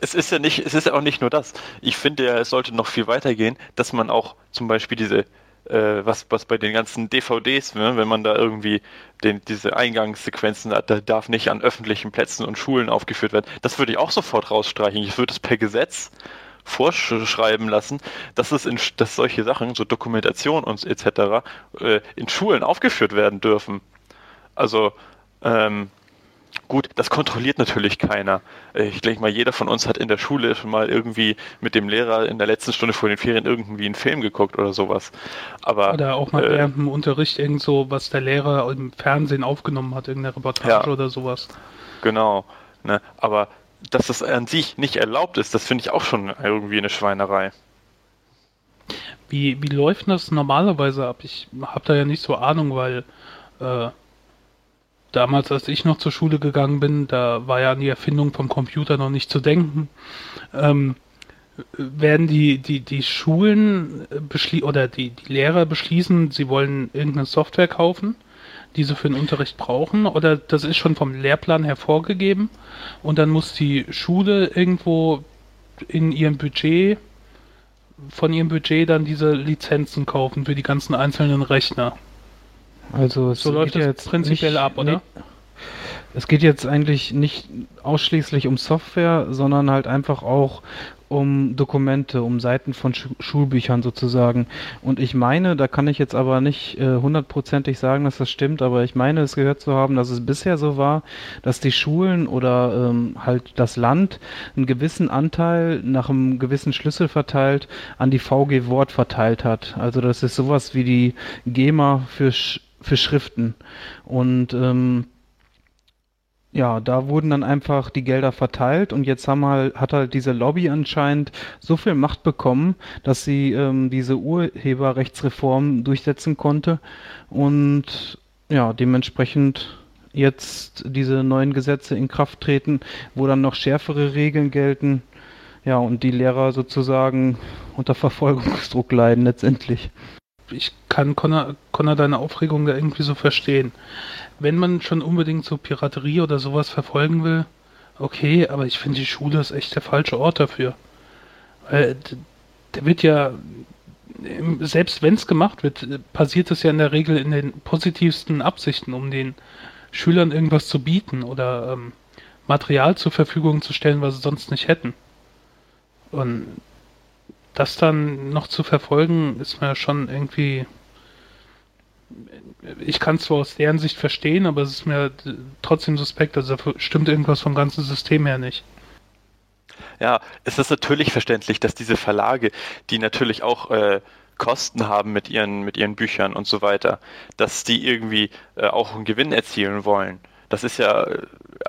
es ist ja nicht, es ist ja auch nicht nur das. Ich finde ja, es sollte noch viel weiter gehen, dass man auch zum Beispiel diese, äh, was, was bei den ganzen DVDs, ne, wenn man da irgendwie den, diese Eingangssequenzen hat, da darf nicht an öffentlichen Plätzen und Schulen aufgeführt werden. Das würde ich auch sofort rausstreichen. Ich würde es per Gesetz vorschreiben lassen, dass es in, dass solche Sachen, so Dokumentation und etc., äh, in Schulen aufgeführt werden dürfen. Also, ähm, Gut, das kontrolliert natürlich keiner. Äh, Ich denke mal, jeder von uns hat in der Schule schon mal irgendwie mit dem Lehrer in der letzten Stunde vor den Ferien irgendwie einen Film geguckt oder sowas. Aber Oder auch mal äh, während dem Unterricht irgend so, was der Lehrer im Fernsehen aufgenommen hat, irgendeine Reportage Ja. oder sowas. genau. Ne? Aber dass das an sich nicht erlaubt ist, das finde ich auch schon irgendwie eine Schweinerei. Wie, wie läuft das normalerweise ab? Ich habe da ja nicht so Ahnung, weil äh, damals, als ich noch zur Schule gegangen bin, da war ja an die Erfindung vom Computer noch nicht zu denken. Ähm, werden die, die, die Schulen beschli oder die, die Lehrer beschließen, sie wollen irgendeine Software kaufen, die sie für den Unterricht brauchen, oder das ist schon vom Lehrplan hervorgegeben und dann muss die Schule irgendwo in ihrem Budget von ihrem Budget dann diese Lizenzen kaufen für die ganzen einzelnen Rechner. Also es So läuft geht das jetzt prinzipiell nicht- ab, oder? nee, Es geht jetzt eigentlich nicht ausschließlich um Software, sondern halt einfach auch um Dokumente, um Seiten von Schu Schulbüchern sozusagen. Und ich meine, da kann ich jetzt aber nicht äh, hundertprozentig sagen, dass das stimmt, aber ich meine, es gehört zu haben, dass es bisher so war, dass die Schulen oder ähm, halt das Land einen gewissen Anteil nach einem gewissen Schlüssel verteilt an die VG Wort verteilt hat. Also das ist sowas wie die GEMA für, Sch für Schriften. Und ähm, ja, da wurden dann einfach die Gelder verteilt und jetzt haben halt, hat halt diese Lobby anscheinend so viel Macht bekommen, dass sie ähm, diese Urheberrechtsreform durchsetzen konnte und ja, dementsprechend jetzt diese neuen Gesetze in Kraft treten, wo dann noch schärfere Regeln gelten. Ja, und die Lehrer sozusagen unter Verfolgungsdruck leiden letztendlich. Ich kann Connor, Connor deine Aufregung da irgendwie so verstehen wenn man schon unbedingt so Piraterie oder sowas verfolgen will, okay, aber ich finde die Schule ist echt der falsche Ort dafür. Weil der wird ja, selbst wenn es gemacht wird, passiert es ja in der Regel in den positivsten Absichten, um den Schülern irgendwas zu bieten oder ähm, Material zur Verfügung zu stellen, was sie sonst nicht hätten. Und das dann noch zu verfolgen, ist mir schon irgendwie ich kann es zwar aus deren Sicht verstehen, aber es ist mir trotzdem suspekt, also da stimmt irgendwas vom ganzen System her nicht. Ja, es ist natürlich verständlich, dass diese Verlage, die natürlich auch äh, Kosten haben mit ihren, mit ihren Büchern und so weiter, dass die irgendwie äh, auch einen Gewinn erzielen wollen. Das ist ja äh,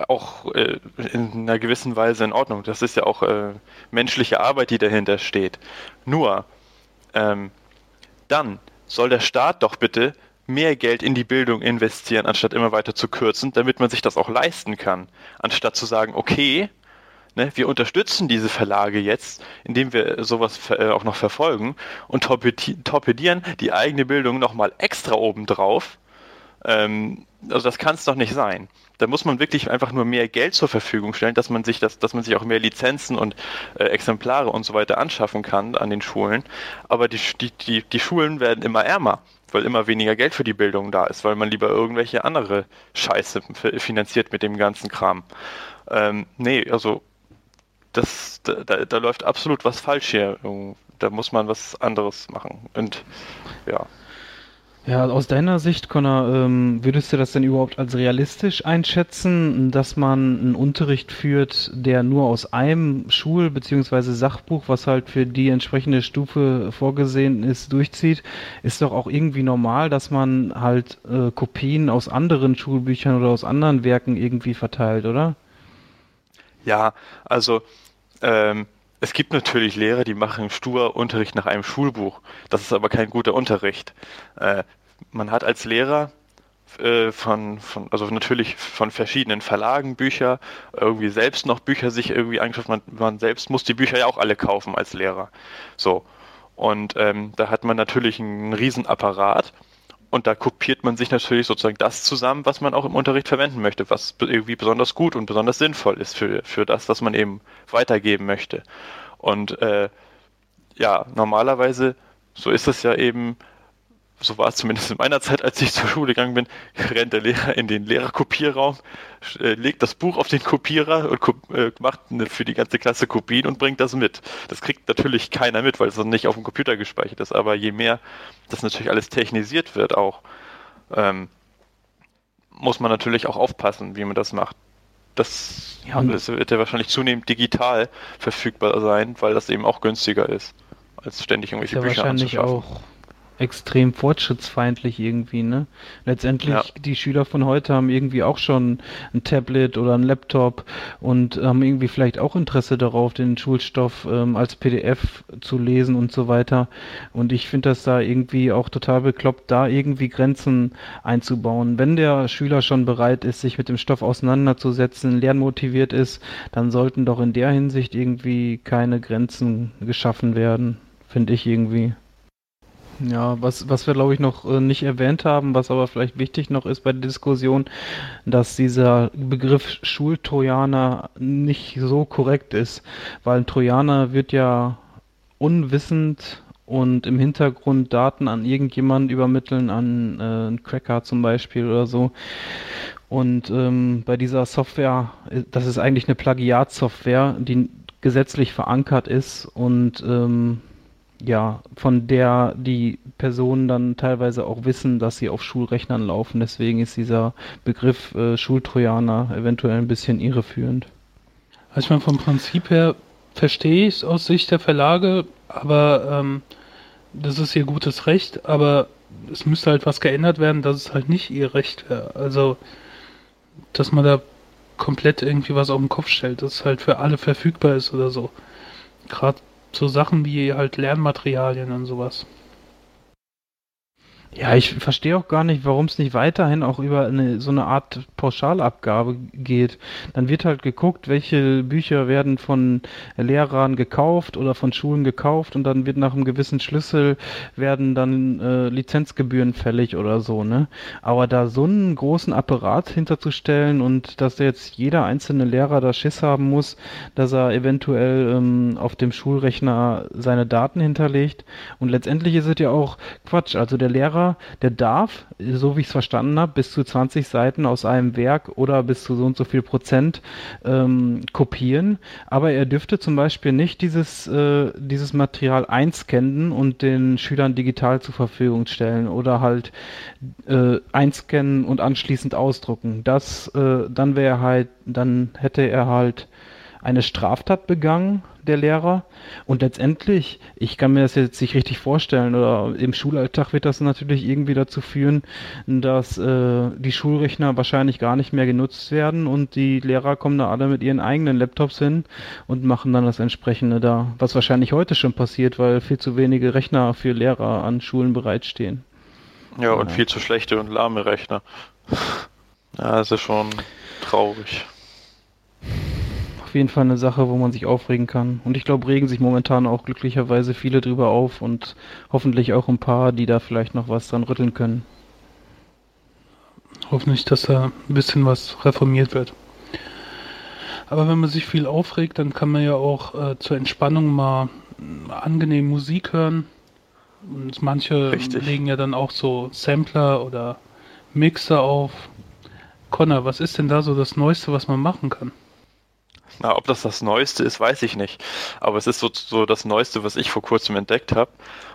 auch äh, in einer gewissen Weise in Ordnung. Das ist ja auch äh, menschliche Arbeit, die dahinter steht. Nur, ähm, dann soll der Staat doch bitte mehr Geld in die Bildung investieren, anstatt immer weiter zu kürzen, damit man sich das auch leisten kann. Anstatt zu sagen, okay, ne, wir unterstützen diese Verlage jetzt, indem wir sowas äh, auch noch verfolgen und torpedieren die eigene Bildung nochmal extra obendrauf. Ähm, also das kann es doch nicht sein. Da muss man wirklich einfach nur mehr Geld zur Verfügung stellen, dass man sich das, dass man sich auch mehr Lizenzen und äh, Exemplare und so weiter anschaffen kann an den Schulen. Aber die, die, die, die Schulen werden immer ärmer weil immer weniger Geld für die Bildung da ist, weil man lieber irgendwelche andere Scheiße finanziert mit dem ganzen Kram. Ähm, nee, also das, da, da läuft absolut was falsch hier. Da muss man was anderes machen. Und ja. Ja, aus deiner Sicht, Connor, ähm, würdest du das denn überhaupt als realistisch einschätzen, dass man einen Unterricht führt, der nur aus einem Schul- bzw. Sachbuch, was halt für die entsprechende Stufe vorgesehen ist, durchzieht? Ist doch auch irgendwie normal, dass man halt äh, Kopien aus anderen Schulbüchern oder aus anderen Werken irgendwie verteilt, oder? Ja, also ähm, es gibt natürlich Lehrer, die machen stur Unterricht nach einem Schulbuch. Das ist aber kein guter Unterricht. Äh, man hat als Lehrer äh, von, von, also natürlich von verschiedenen Verlagen Bücher, irgendwie selbst noch Bücher sich irgendwie angeschafft. Man, man selbst muss die Bücher ja auch alle kaufen als Lehrer. So. Und ähm, da hat man natürlich einen Riesenapparat und da kopiert man sich natürlich sozusagen das zusammen, was man auch im Unterricht verwenden möchte, was irgendwie besonders gut und besonders sinnvoll ist für, für das, was man eben weitergeben möchte. Und äh, ja, normalerweise, so ist es ja eben, so war es zumindest in meiner Zeit, als ich zur Schule gegangen bin, rennt der Lehrer in den Lehrerkopierraum, äh, legt das Buch auf den Kopierer und äh, macht für die ganze Klasse Kopien und bringt das mit. Das kriegt natürlich keiner mit, weil es nicht auf dem Computer gespeichert ist, aber je mehr das natürlich alles technisiert wird auch, ähm, muss man natürlich auch aufpassen, wie man das macht. Das, ja, das wird ja wahrscheinlich zunehmend digital verfügbar sein, weil das eben auch günstiger ist, als ständig irgendwelche ja Bücher wahrscheinlich anzuschaffen. auch extrem fortschrittsfeindlich irgendwie, ne? Letztendlich, ja. die Schüler von heute haben irgendwie auch schon ein Tablet oder ein Laptop und haben irgendwie vielleicht auch Interesse darauf, den Schulstoff ähm, als PDF zu lesen und so weiter. Und ich finde das da irgendwie auch total bekloppt, da irgendwie Grenzen einzubauen. Wenn der Schüler schon bereit ist, sich mit dem Stoff auseinanderzusetzen, lernmotiviert ist, dann sollten doch in der Hinsicht irgendwie keine Grenzen geschaffen werden, finde ich irgendwie. Ja, was, was wir glaube ich noch äh, nicht erwähnt haben, was aber vielleicht wichtig noch ist bei der Diskussion, dass dieser Begriff Schultrojaner nicht so korrekt ist, weil ein Trojaner wird ja unwissend und im Hintergrund Daten an irgendjemanden übermitteln, an äh, einen Cracker zum Beispiel oder so. Und ähm, bei dieser Software, äh, das ist eigentlich eine Plagiatsoftware, die gesetzlich verankert ist und ähm, ja, von der die Personen dann teilweise auch wissen, dass sie auf Schulrechnern laufen. Deswegen ist dieser Begriff äh, Schultrojaner eventuell ein bisschen irreführend. Also ich meine, vom Prinzip her verstehe ich es aus Sicht der Verlage, aber ähm, das ist ihr gutes Recht, aber es müsste halt was geändert werden, dass es halt nicht ihr Recht wäre. Also, dass man da komplett irgendwie was auf den Kopf stellt, dass es halt für alle verfügbar ist oder so. Gerade so Sachen wie halt Lernmaterialien und sowas. Ja, ich verstehe auch gar nicht, warum es nicht weiterhin auch über eine, so eine Art Pauschalabgabe geht. Dann wird halt geguckt, welche Bücher werden von Lehrern gekauft oder von Schulen gekauft und dann wird nach einem gewissen Schlüssel werden dann äh, Lizenzgebühren fällig oder so, ne? Aber da so einen großen Apparat hinterzustellen und dass jetzt jeder einzelne Lehrer da Schiss haben muss, dass er eventuell ähm, auf dem Schulrechner seine Daten hinterlegt und letztendlich ist es ja auch Quatsch. Also der Lehrer Lehrer, der darf, so wie ich es verstanden habe, bis zu 20 Seiten aus einem Werk oder bis zu so und so viel Prozent ähm, kopieren, aber er dürfte zum Beispiel nicht dieses, äh, dieses Material einscannen und den Schülern digital zur Verfügung stellen oder halt äh, einscannen und anschließend ausdrucken. Das, äh, dann wäre halt, dann hätte er halt eine Straftat begangen, der Lehrer. Und letztendlich, ich kann mir das jetzt nicht richtig vorstellen, oder im Schulalltag wird das natürlich irgendwie dazu führen, dass äh, die Schulrechner wahrscheinlich gar nicht mehr genutzt werden und die Lehrer kommen da alle mit ihren eigenen Laptops hin und machen dann das entsprechende da, was wahrscheinlich heute schon passiert, weil viel zu wenige Rechner für Lehrer an Schulen bereitstehen. Ja, und ja. viel zu schlechte und lahme Rechner. Ja, das ist schon traurig auf jeden Fall eine Sache, wo man sich aufregen kann. Und ich glaube, regen sich momentan auch glücklicherweise viele drüber auf und hoffentlich auch ein paar, die da vielleicht noch was dran rütteln können. Hoffentlich, dass da ein bisschen was reformiert wird. Aber wenn man sich viel aufregt, dann kann man ja auch äh, zur Entspannung mal äh, angenehm Musik hören. Und manche Richtig. legen ja dann auch so Sampler oder Mixer auf. Connor, was ist denn da so das Neueste, was man machen kann? Na, ob das das Neueste ist, weiß ich nicht. Aber es ist so, so das Neueste, was ich vor kurzem entdeckt habe.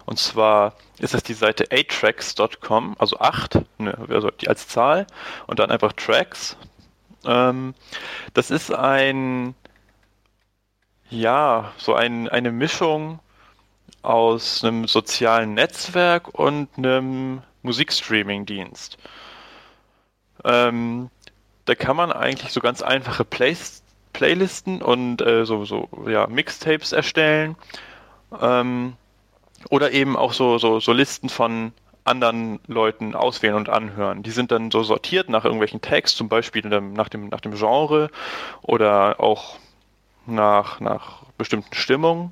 Und zwar ist das die Seite 8tracks.com, also 8, ne, also die als Zahl und dann einfach Tracks. Ähm, das ist ein, ja, so ein, eine Mischung aus einem sozialen Netzwerk und einem Musikstreaming-Dienst. Ähm, da kann man eigentlich so ganz einfache Plays Playlisten und äh, so, so ja, Mixtapes erstellen. Ähm, oder eben auch so, so, so Listen von anderen Leuten auswählen und anhören. Die sind dann so sortiert nach irgendwelchen Tags, zum Beispiel nach dem, nach dem Genre oder auch nach, nach bestimmten Stimmungen.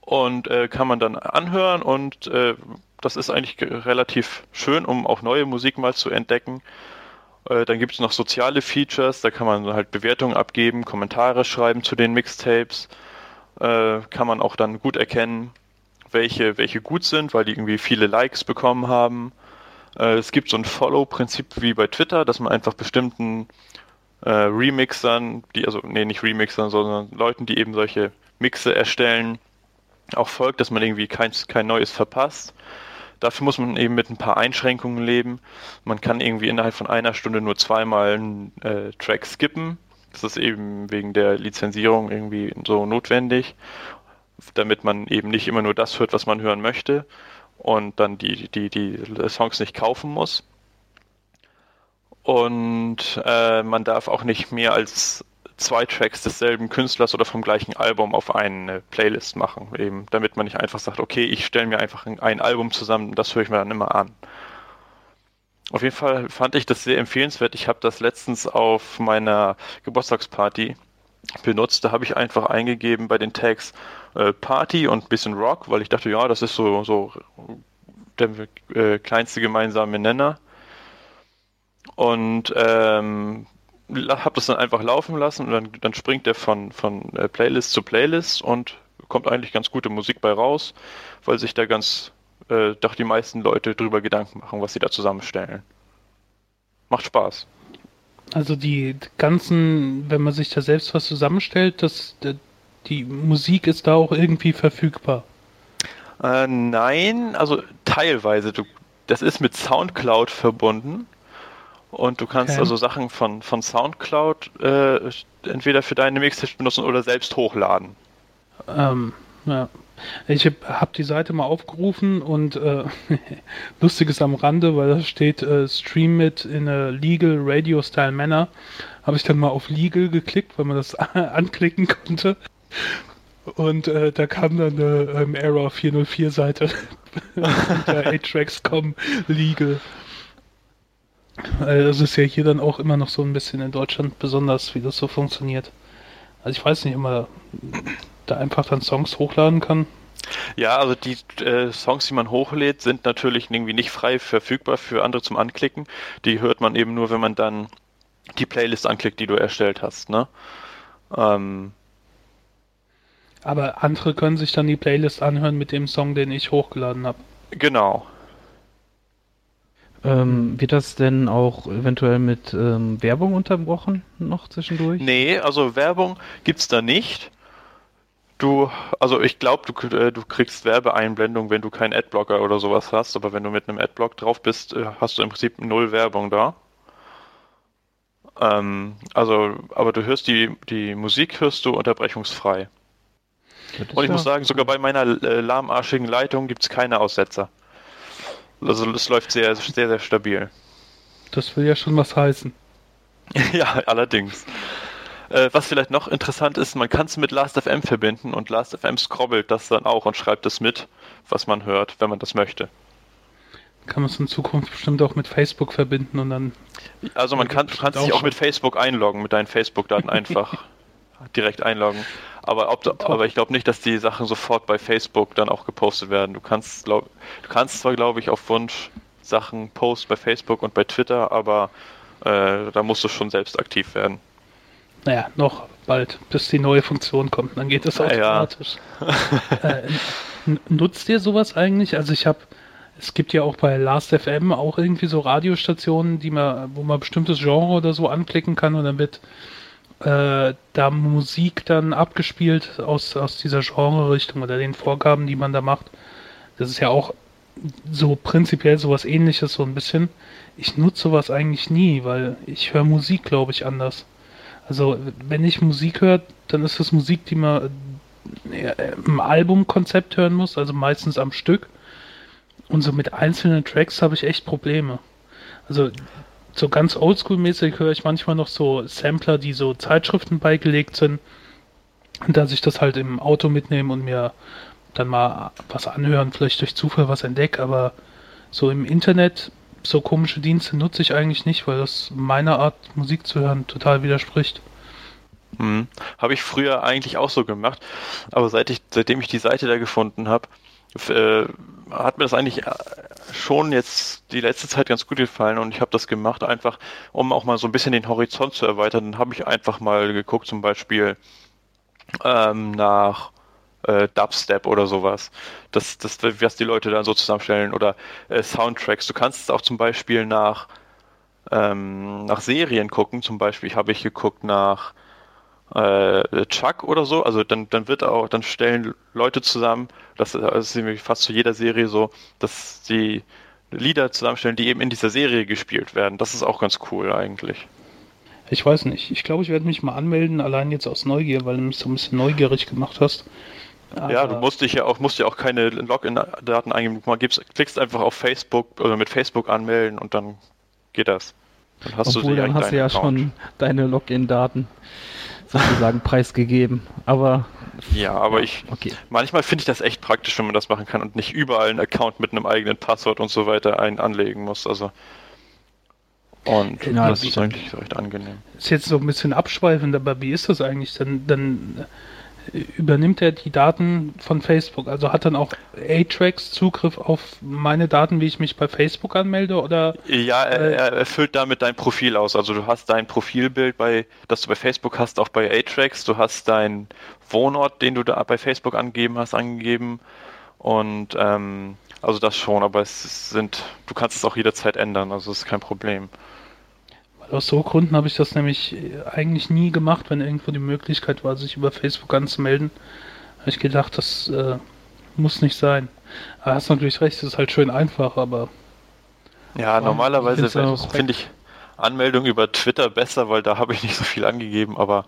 Und äh, kann man dann anhören und äh, das ist eigentlich relativ schön, um auch neue Musik mal zu entdecken. Äh, dann gibt es noch soziale Features, da kann man halt Bewertungen abgeben, Kommentare schreiben zu den Mixtapes. Äh, kann man auch dann gut erkennen, welche, welche gut sind, weil die irgendwie viele Likes bekommen haben. Äh, es gibt so ein Follow-Prinzip wie bei Twitter, dass man einfach bestimmten äh, Remixern, die, also, nee, nicht Remixern, sondern Leuten, die eben solche Mixe erstellen, auch folgt, dass man irgendwie kein, kein Neues verpasst. Dafür muss man eben mit ein paar Einschränkungen leben. Man kann irgendwie innerhalb von einer Stunde nur zweimal einen äh, Track skippen. Das ist eben wegen der Lizenzierung irgendwie so notwendig, damit man eben nicht immer nur das hört, was man hören möchte und dann die, die, die Songs nicht kaufen muss. Und äh, man darf auch nicht mehr als zwei Tracks desselben Künstlers oder vom gleichen Album auf eine Playlist machen, eben, damit man nicht einfach sagt, okay, ich stelle mir einfach ein Album zusammen, das höre ich mir dann immer an. Auf jeden Fall fand ich das sehr empfehlenswert. Ich habe das letztens auf meiner Geburtstagsparty benutzt. Da habe ich einfach eingegeben bei den Tags äh, Party und bisschen Rock, weil ich dachte, ja, das ist so, so der äh, kleinste gemeinsame Nenner. Und ähm, habe das dann einfach laufen lassen und dann, dann springt er von, von äh, Playlist zu Playlist und kommt eigentlich ganz gute Musik bei raus, weil sich da ganz äh, doch die meisten Leute drüber Gedanken machen, was sie da zusammenstellen. Macht Spaß. Also die ganzen, wenn man sich da selbst was zusammenstellt, das, die Musik ist da auch irgendwie verfügbar. Äh, nein, also teilweise. Du, das ist mit Soundcloud verbunden. Und du kannst okay. also Sachen von, von Soundcloud äh, entweder für deine Mixtape benutzen oder selbst hochladen. Ähm, ja. Ich habe hab die Seite mal aufgerufen und äh, lustiges am Rande, weil da steht äh, Stream it in a legal radio style manner. Habe ich dann mal auf legal geklickt, weil man das anklicken konnte. Und äh, da kam dann eine ähm, Error 404 Seite unter 8tracks.com legal. Es ist ja hier dann auch immer noch so ein bisschen in Deutschland besonders, wie das so funktioniert. Also ich weiß nicht immer, da einfach dann Songs hochladen kann. Ja, also die äh, Songs, die man hochlädt, sind natürlich irgendwie nicht frei verfügbar für andere zum Anklicken. Die hört man eben nur, wenn man dann die Playlist anklickt, die du erstellt hast. Ne? Ähm, aber andere können sich dann die Playlist anhören mit dem Song, den ich hochgeladen habe. Genau. Ähm, wird das denn auch eventuell mit ähm, Werbung unterbrochen noch zwischendurch? Nee, also Werbung gibt's da nicht. Du, also ich glaube, du, äh, du kriegst Werbeeinblendung, wenn du keinen Adblocker oder sowas hast, aber wenn du mit einem Adblock drauf bist, äh, hast du im Prinzip null Werbung da. Ähm, also, aber du hörst die, die Musik hörst du unterbrechungsfrei. Und ich ja muss sagen, sogar bei meiner äh, lahmarschigen Leitung gibt es keine Aussetzer. Also es läuft sehr, sehr, sehr stabil. Das will ja schon was heißen. ja, allerdings. Äh, was vielleicht noch interessant ist, man kann es mit Last.fm verbinden und Last.fm scrobbelt das dann auch und schreibt es mit, was man hört, wenn man das möchte. Kann man es in Zukunft bestimmt auch mit Facebook verbinden und dann. Also man kann, du kannst dich auch mit Facebook einloggen, mit deinen Facebook-Daten einfach direkt einloggen. Aber, ob, aber ich glaube nicht, dass die Sachen sofort bei Facebook dann auch gepostet werden. Du kannst, glaub, du kannst zwar, glaube ich, auf Wunsch Sachen posten bei Facebook und bei Twitter, aber äh, da musst du schon selbst aktiv werden. Naja, noch bald, bis die neue Funktion kommt, dann geht es automatisch. Ja. äh, nutzt ihr sowas eigentlich? Also ich habe, es gibt ja auch bei Last.fm auch irgendwie so Radiostationen, die man, wo man bestimmtes Genre oder so anklicken kann und dann wird äh, da Musik dann abgespielt aus, aus dieser Genre-Richtung oder den Vorgaben, die man da macht. Das ist ja auch so prinzipiell sowas ähnliches, so ein bisschen. Ich nutze sowas eigentlich nie, weil ich höre Musik, glaube ich, anders. Also, wenn ich Musik höre, dann ist das Musik, die man äh, im Albumkonzept hören muss, also meistens am Stück. Und so mit einzelnen Tracks habe ich echt Probleme. Also so ganz oldschool-mäßig höre ich manchmal noch so Sampler, die so Zeitschriften beigelegt sind. Und dass ich das halt im Auto mitnehme und mir dann mal was anhören, vielleicht durch Zufall was entdecke, aber so im Internet, so komische Dienste nutze ich eigentlich nicht, weil das meiner Art Musik zu hören total widerspricht. Hm. Habe ich früher eigentlich auch so gemacht, aber seit ich, seitdem ich die Seite da gefunden habe, äh, hat mir das eigentlich äh, schon jetzt die letzte Zeit ganz gut gefallen und ich habe das gemacht einfach, um auch mal so ein bisschen den Horizont zu erweitern. Dann habe ich einfach mal geguckt, zum Beispiel ähm, nach äh, Dubstep oder sowas. Das, das, was die Leute dann so zusammenstellen oder äh, Soundtracks. Du kannst es auch zum Beispiel nach ähm, nach Serien gucken. Zum Beispiel habe ich geguckt nach äh, Chuck oder so, also dann, dann wird auch, dann stellen Leute zusammen, das, ist fast zu jeder Serie so, dass sie Lieder zusammenstellen, die eben in dieser Serie gespielt werden. Das ist auch ganz cool eigentlich. Ich weiß nicht. Ich glaube, ich werde mich mal anmelden, allein jetzt aus Neugier, weil du mich so ein bisschen neugierig gemacht hast. Aber ja, du musst dich ja auch, musst ja auch keine Login-Daten eingeben. Du gibst, klickst einfach auf Facebook oder mit Facebook anmelden und dann geht das. Dann hast Obwohl, du dann hast du ja Account. schon deine Login-Daten sozusagen preisgegeben. Aber ja, aber ja, ich okay. manchmal finde ich das echt praktisch, wenn man das machen kann und nicht überall einen Account mit einem eigenen Passwort und so weiter ein anlegen muss. Also und ja, das ist eigentlich recht angenehm. Ist jetzt so ein bisschen abschweifend, aber wie ist das eigentlich? Dann, dann übernimmt er die Daten von Facebook? Also hat dann auch A-Tracks Zugriff auf meine Daten, wie ich mich bei Facebook anmelde? Oder, ja, er, äh, er füllt damit dein Profil aus. Also du hast dein Profilbild, bei, das du bei Facebook hast, auch bei A-Tracks. Du hast deinen Wohnort, den du da bei Facebook angegeben hast, angegeben. Und ähm, also das schon, aber es sind, du kannst es auch jederzeit ändern, also es ist kein Problem. Aus so Gründen habe ich das nämlich eigentlich nie gemacht, wenn irgendwo die Möglichkeit war, sich über Facebook anzumelden. Habe ich gedacht, das äh, muss nicht sein. Aber hast natürlich recht, es ist halt schön einfach, aber. Ja, normalerweise finde ich Anmeldung über Twitter besser, weil da habe ich nicht so viel angegeben, aber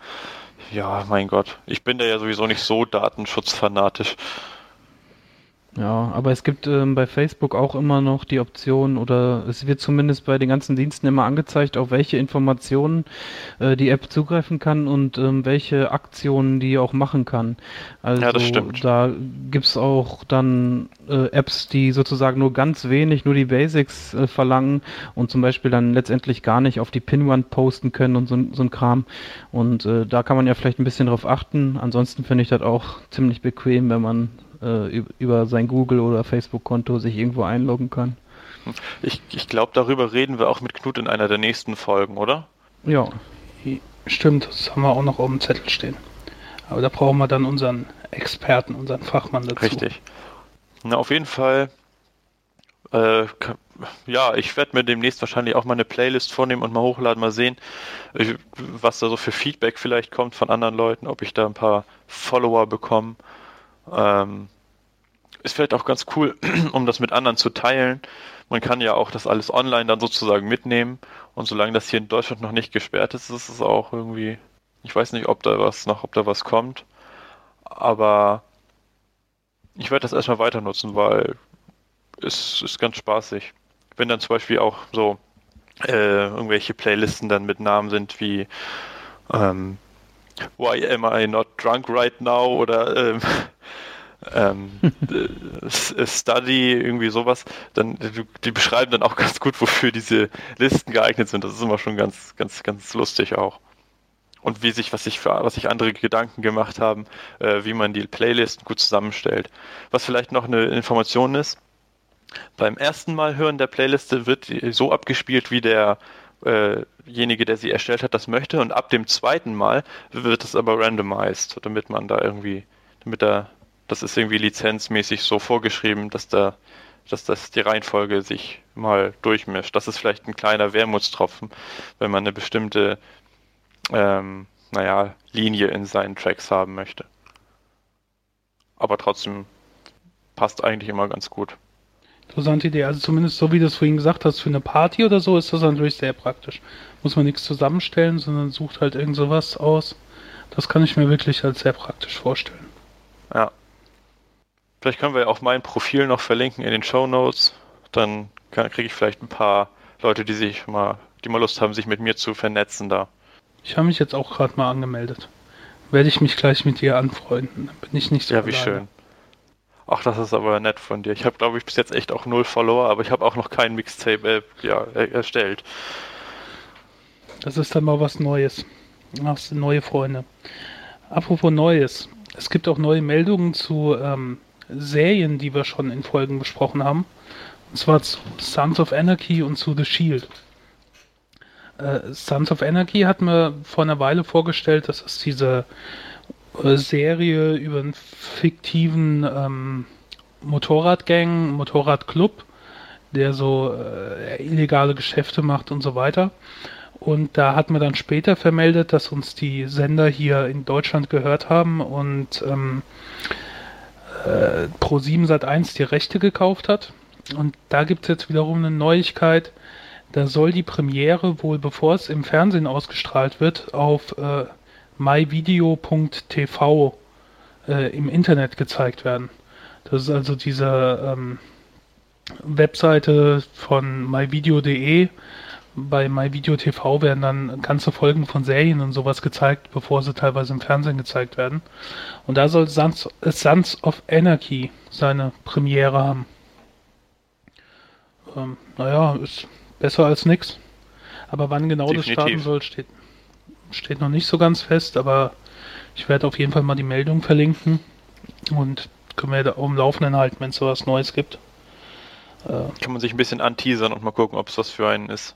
ja, mein Gott, ich bin da ja sowieso nicht so datenschutzfanatisch. Ja, aber es gibt ähm, bei Facebook auch immer noch die Option oder es wird zumindest bei den ganzen Diensten immer angezeigt, auf welche Informationen äh, die App zugreifen kann und ähm, welche Aktionen die auch machen kann. Also ja, das stimmt. da gibt's auch dann äh, Apps, die sozusagen nur ganz wenig, nur die Basics äh, verlangen und zum Beispiel dann letztendlich gar nicht auf die Pinwand posten können und so, so ein Kram. Und äh, da kann man ja vielleicht ein bisschen drauf achten. Ansonsten finde ich das auch ziemlich bequem, wenn man äh, über sein Google- oder Facebook-Konto sich irgendwo einloggen kann. Ich, ich glaube, darüber reden wir auch mit Knut in einer der nächsten Folgen, oder? Ja. Stimmt, das haben wir auch noch auf dem Zettel stehen. Aber da brauchen wir dann unseren Experten, unseren Fachmann dazu. Richtig. Na, auf jeden Fall. Äh, ja, ich werde mir demnächst wahrscheinlich auch mal eine Playlist vornehmen und mal hochladen, mal sehen, was da so für Feedback vielleicht kommt von anderen Leuten, ob ich da ein paar Follower bekomme. Ähm, ist vielleicht auch ganz cool, um das mit anderen zu teilen. Man kann ja auch das alles online dann sozusagen mitnehmen. Und solange das hier in Deutschland noch nicht gesperrt ist, ist es auch irgendwie, ich weiß nicht, ob da was noch, ob da was kommt. Aber ich werde das erstmal weiter nutzen, weil es ist ganz spaßig. Wenn dann zum Beispiel auch so äh, irgendwelche Playlisten dann mit Namen sind wie ähm, Why am I not drunk right now oder ähm, ähm, Study, irgendwie sowas, dann die beschreiben dann auch ganz gut, wofür diese Listen geeignet sind. Das ist immer schon ganz, ganz, ganz lustig auch. Und wie sich, was sich für, was sich andere Gedanken gemacht haben, äh, wie man die Playlisten gut zusammenstellt. Was vielleicht noch eine Information ist, beim ersten Mal hören der Playliste wird so abgespielt, wie derjenige, äh der sie erstellt hat, das möchte. Und ab dem zweiten Mal wird es aber randomized, damit man da irgendwie, damit da das ist irgendwie lizenzmäßig so vorgeschrieben, dass da, dass das die Reihenfolge sich mal durchmischt. Das ist vielleicht ein kleiner Wermutstropfen, wenn man eine bestimmte, ähm, naja, Linie in seinen Tracks haben möchte. Aber trotzdem passt eigentlich immer ganz gut. Interessante Idee. Also zumindest so wie du es vorhin gesagt hast, für eine Party oder so ist das natürlich sehr praktisch. Muss man nichts zusammenstellen, sondern sucht halt irgend sowas aus. Das kann ich mir wirklich als sehr praktisch vorstellen. Ja, Vielleicht können wir ja auch mein Profil noch verlinken in den Show Notes. Dann kriege ich vielleicht ein paar Leute, die sich mal, die mal Lust haben, sich mit mir zu vernetzen da. Ich habe mich jetzt auch gerade mal angemeldet. Werde ich mich gleich mit dir anfreunden. Dann bin ich nicht so Ja, wie alleine. schön. Ach, das ist aber nett von dir. Ich habe, glaube ich, bis jetzt echt auch null Follower, aber ich habe auch noch kein Mixtape äh, ja, erstellt. Das ist dann mal was Neues. Hast neue Freunde. Apropos Neues. Es gibt auch neue Meldungen zu ähm, Serien, die wir schon in Folgen besprochen haben. Und zwar zu Sons of Anarchy und zu The Shield. Äh, Sons of Anarchy hat mir vor einer Weile vorgestellt, das ist diese äh, Serie über einen fiktiven ähm, Motorradgang, Motorradclub, der so äh, illegale Geschäfte macht und so weiter. Und da hat man dann später vermeldet, dass uns die Sender hier in Deutschland gehört haben und ähm, äh, Pro7 Sat1 die Rechte gekauft hat. Und da gibt es jetzt wiederum eine Neuigkeit. Da soll die Premiere wohl, bevor es im Fernsehen ausgestrahlt wird, auf äh, myvideo.tv äh, im Internet gezeigt werden. Das ist also diese ähm, Webseite von myvideo.de, bei MyVideo TV werden dann ganze Folgen von Serien und sowas gezeigt, bevor sie teilweise im Fernsehen gezeigt werden. Und da soll Sons, Sons of Anarchy seine Premiere haben. Ähm, naja, ist besser als nix. Aber wann genau Definitiv. das starten soll, steht, steht noch nicht so ganz fest, aber ich werde auf jeden Fall mal die Meldung verlinken und können wir da am Laufenden halten, wenn es sowas Neues gibt. Äh, Kann man sich ein bisschen anteasern und mal gucken, ob es was für einen ist.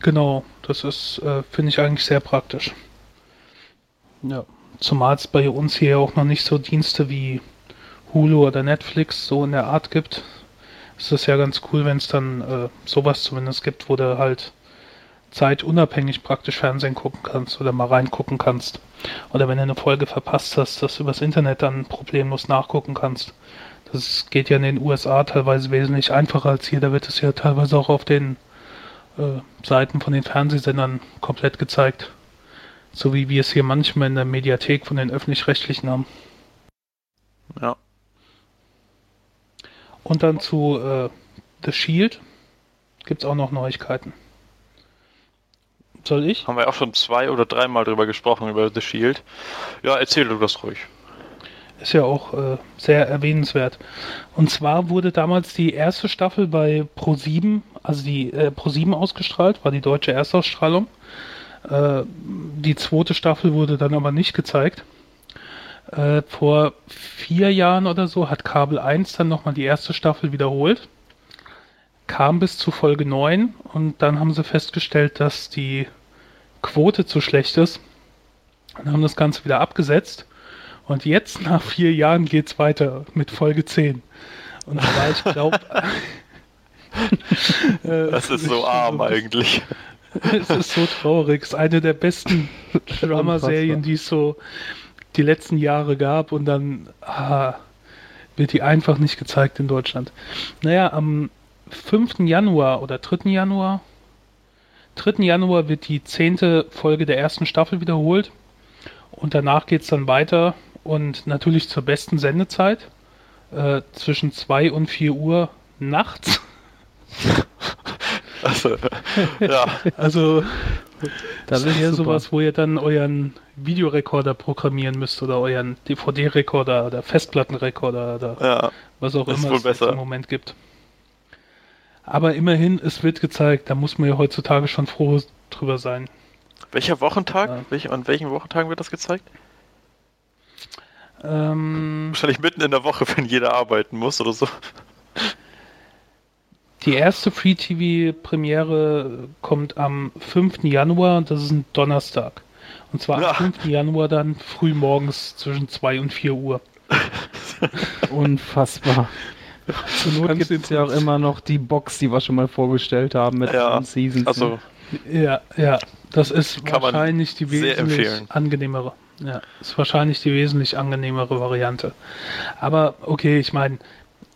Genau, das ist, äh, finde ich eigentlich sehr praktisch. Ja, zumal es bei uns hier auch noch nicht so Dienste wie Hulu oder Netflix so in der Art gibt. Ist das ja ganz cool, wenn es dann äh, sowas zumindest gibt, wo du halt zeitunabhängig praktisch Fernsehen gucken kannst oder mal reingucken kannst. Oder wenn du eine Folge verpasst hast, dass du übers Internet dann problemlos nachgucken kannst. Das geht ja in den USA teilweise wesentlich einfacher als hier. Da wird es ja teilweise auch auf den äh, Seiten von den Fernsehsendern komplett gezeigt. So wie wir es hier manchmal in der Mediathek von den öffentlich-rechtlichen haben. Ja. Und dann zu äh, The Shield gibt es auch noch Neuigkeiten. Soll ich? Haben wir auch schon zwei oder dreimal drüber gesprochen, über The Shield. Ja, erzähl du das ruhig. Ist ja auch äh, sehr erwähnenswert. Und zwar wurde damals die erste Staffel bei Pro7, also die äh, Pro7 ausgestrahlt, war die deutsche Erstausstrahlung. Äh, die zweite Staffel wurde dann aber nicht gezeigt. Äh, vor vier Jahren oder so hat Kabel 1 dann nochmal die erste Staffel wiederholt. Kam bis zu Folge 9 und dann haben sie festgestellt, dass die Quote zu schlecht ist und haben das Ganze wieder abgesetzt. Und jetzt nach vier Jahren geht es weiter mit Folge 10. Und zwar, ich glaube. das ist so arm eigentlich. es ist so traurig. Es ist eine der besten Drama-Serien, die es so die letzten Jahre gab. Und dann ah, wird die einfach nicht gezeigt in Deutschland. Naja, am 5. Januar oder 3. Januar 3. Januar wird die zehnte Folge der ersten Staffel wiederholt. Und danach geht es dann weiter und natürlich zur besten Sendezeit. Äh, zwischen 2 und 4 Uhr nachts. Also, ja. Also, das ist ja sowas, wo ihr dann euren Videorekorder programmieren müsst oder euren DVD-Rekorder oder Festplattenrekorder oder ja, was auch immer es im Moment gibt. Aber immerhin, es wird gezeigt, da muss man ja heutzutage schon froh drüber sein. Welcher Wochentag? Ja. Welch, an welchen Wochentagen wird das gezeigt? Ähm, Wahrscheinlich mitten in der Woche, wenn jeder arbeiten muss oder so. Die erste Free-TV-Premiere kommt am 5. Januar und das ist ein Donnerstag. Und zwar ja. am 5. Januar dann früh morgens zwischen 2 und 4 Uhr. Unfassbar. Zur Not gibt es ja auch immer noch die Box, die wir schon mal vorgestellt haben mit ja, Seasons. Also, ja, ja, das ist wahrscheinlich die wesentlich angenehmere. Ja, ist wahrscheinlich die wesentlich angenehmere Variante. Aber okay, ich meine,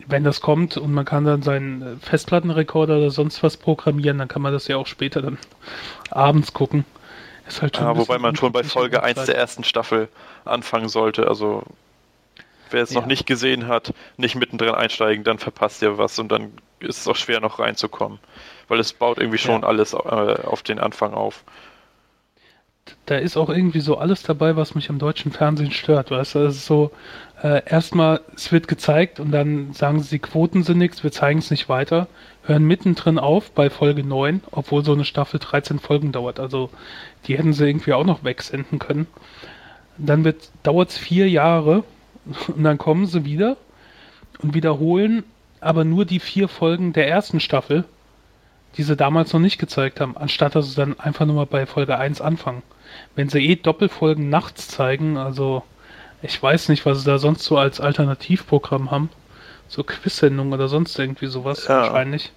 wenn das kommt und man kann dann seinen Festplattenrekorder oder sonst was programmieren, dann kann man das ja auch später dann abends gucken. Ist halt schon ja, wobei man schon bei Folge 1 der ersten Staffel anfangen sollte. Also wer es ja. noch nicht gesehen hat, nicht mittendrin einsteigen, dann verpasst ihr was und dann ist es auch schwer noch reinzukommen. Weil es baut irgendwie schon ja. alles äh, auf den Anfang auf. Da ist auch irgendwie so alles dabei, was mich am deutschen Fernsehen stört. Weißt du, es ist so, äh, erstmal, es wird gezeigt und dann sagen sie, die Quoten sind nichts, wir zeigen es nicht weiter, hören mittendrin auf bei Folge 9, obwohl so eine Staffel 13 Folgen dauert. Also die hätten sie irgendwie auch noch wegsenden können. Dann dauert es vier Jahre, und dann kommen sie wieder und wiederholen aber nur die vier Folgen der ersten Staffel, die sie damals noch nicht gezeigt haben, anstatt dass sie dann einfach nur mal bei Folge 1 anfangen. Wenn sie eh Doppelfolgen nachts zeigen, also ich weiß nicht, was sie da sonst so als Alternativprogramm haben. So Quiz-Sendungen oder sonst irgendwie sowas ja. wahrscheinlich.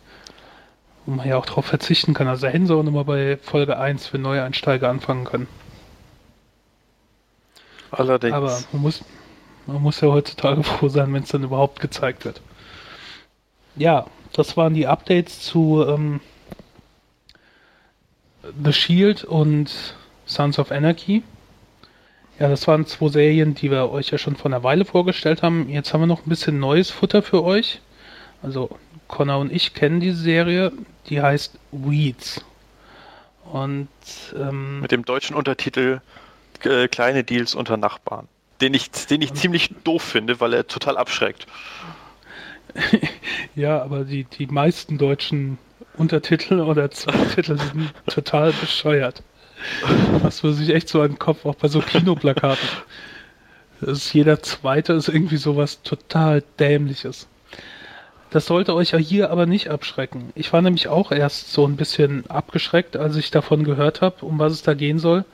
Wo man ja auch drauf verzichten kann. Also hätten sie auch nochmal bei Folge 1 für Neueinsteiger anfangen können. Allerdings. Aber man muss, man muss ja heutzutage froh sein, wenn es dann überhaupt gezeigt wird. Ja, das waren die Updates zu ähm, The Shield und Sons of Anarchy. Ja, das waren zwei Serien, die wir euch ja schon vor einer Weile vorgestellt haben. Jetzt haben wir noch ein bisschen neues Futter für euch. Also Connor und ich kennen diese Serie, die heißt Weeds. Und ähm, mit dem deutschen Untertitel äh, Kleine Deals unter Nachbarn den ich, den ich ziemlich doof finde, weil er total abschreckt. ja, aber die, die meisten deutschen Untertitel oder Zweititel sind total bescheuert. Was man sich echt so an den Kopf, auch bei so Kinoplakaten. Das ist jeder zweite ist irgendwie sowas total dämliches. Das sollte euch ja hier aber nicht abschrecken. Ich war nämlich auch erst so ein bisschen abgeschreckt, als ich davon gehört habe, um was es da gehen soll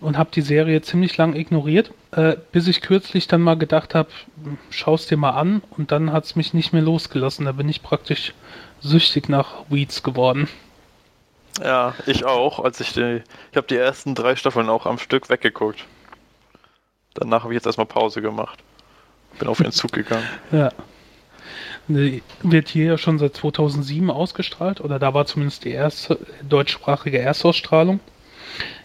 und habe die Serie ziemlich lang ignoriert, äh, bis ich kürzlich dann mal gedacht habe, schaust dir mal an und dann hat es mich nicht mehr losgelassen. Da bin ich praktisch süchtig nach Weeds geworden. Ja, ich auch. Als ich die, ich habe die ersten drei Staffeln auch am Stück weggeguckt. Danach habe ich jetzt erstmal Pause gemacht. Bin auf den Zug gegangen. Ja. Die Wird hier ja schon seit 2007 ausgestrahlt, oder da war zumindest die erste deutschsprachige Erstausstrahlung.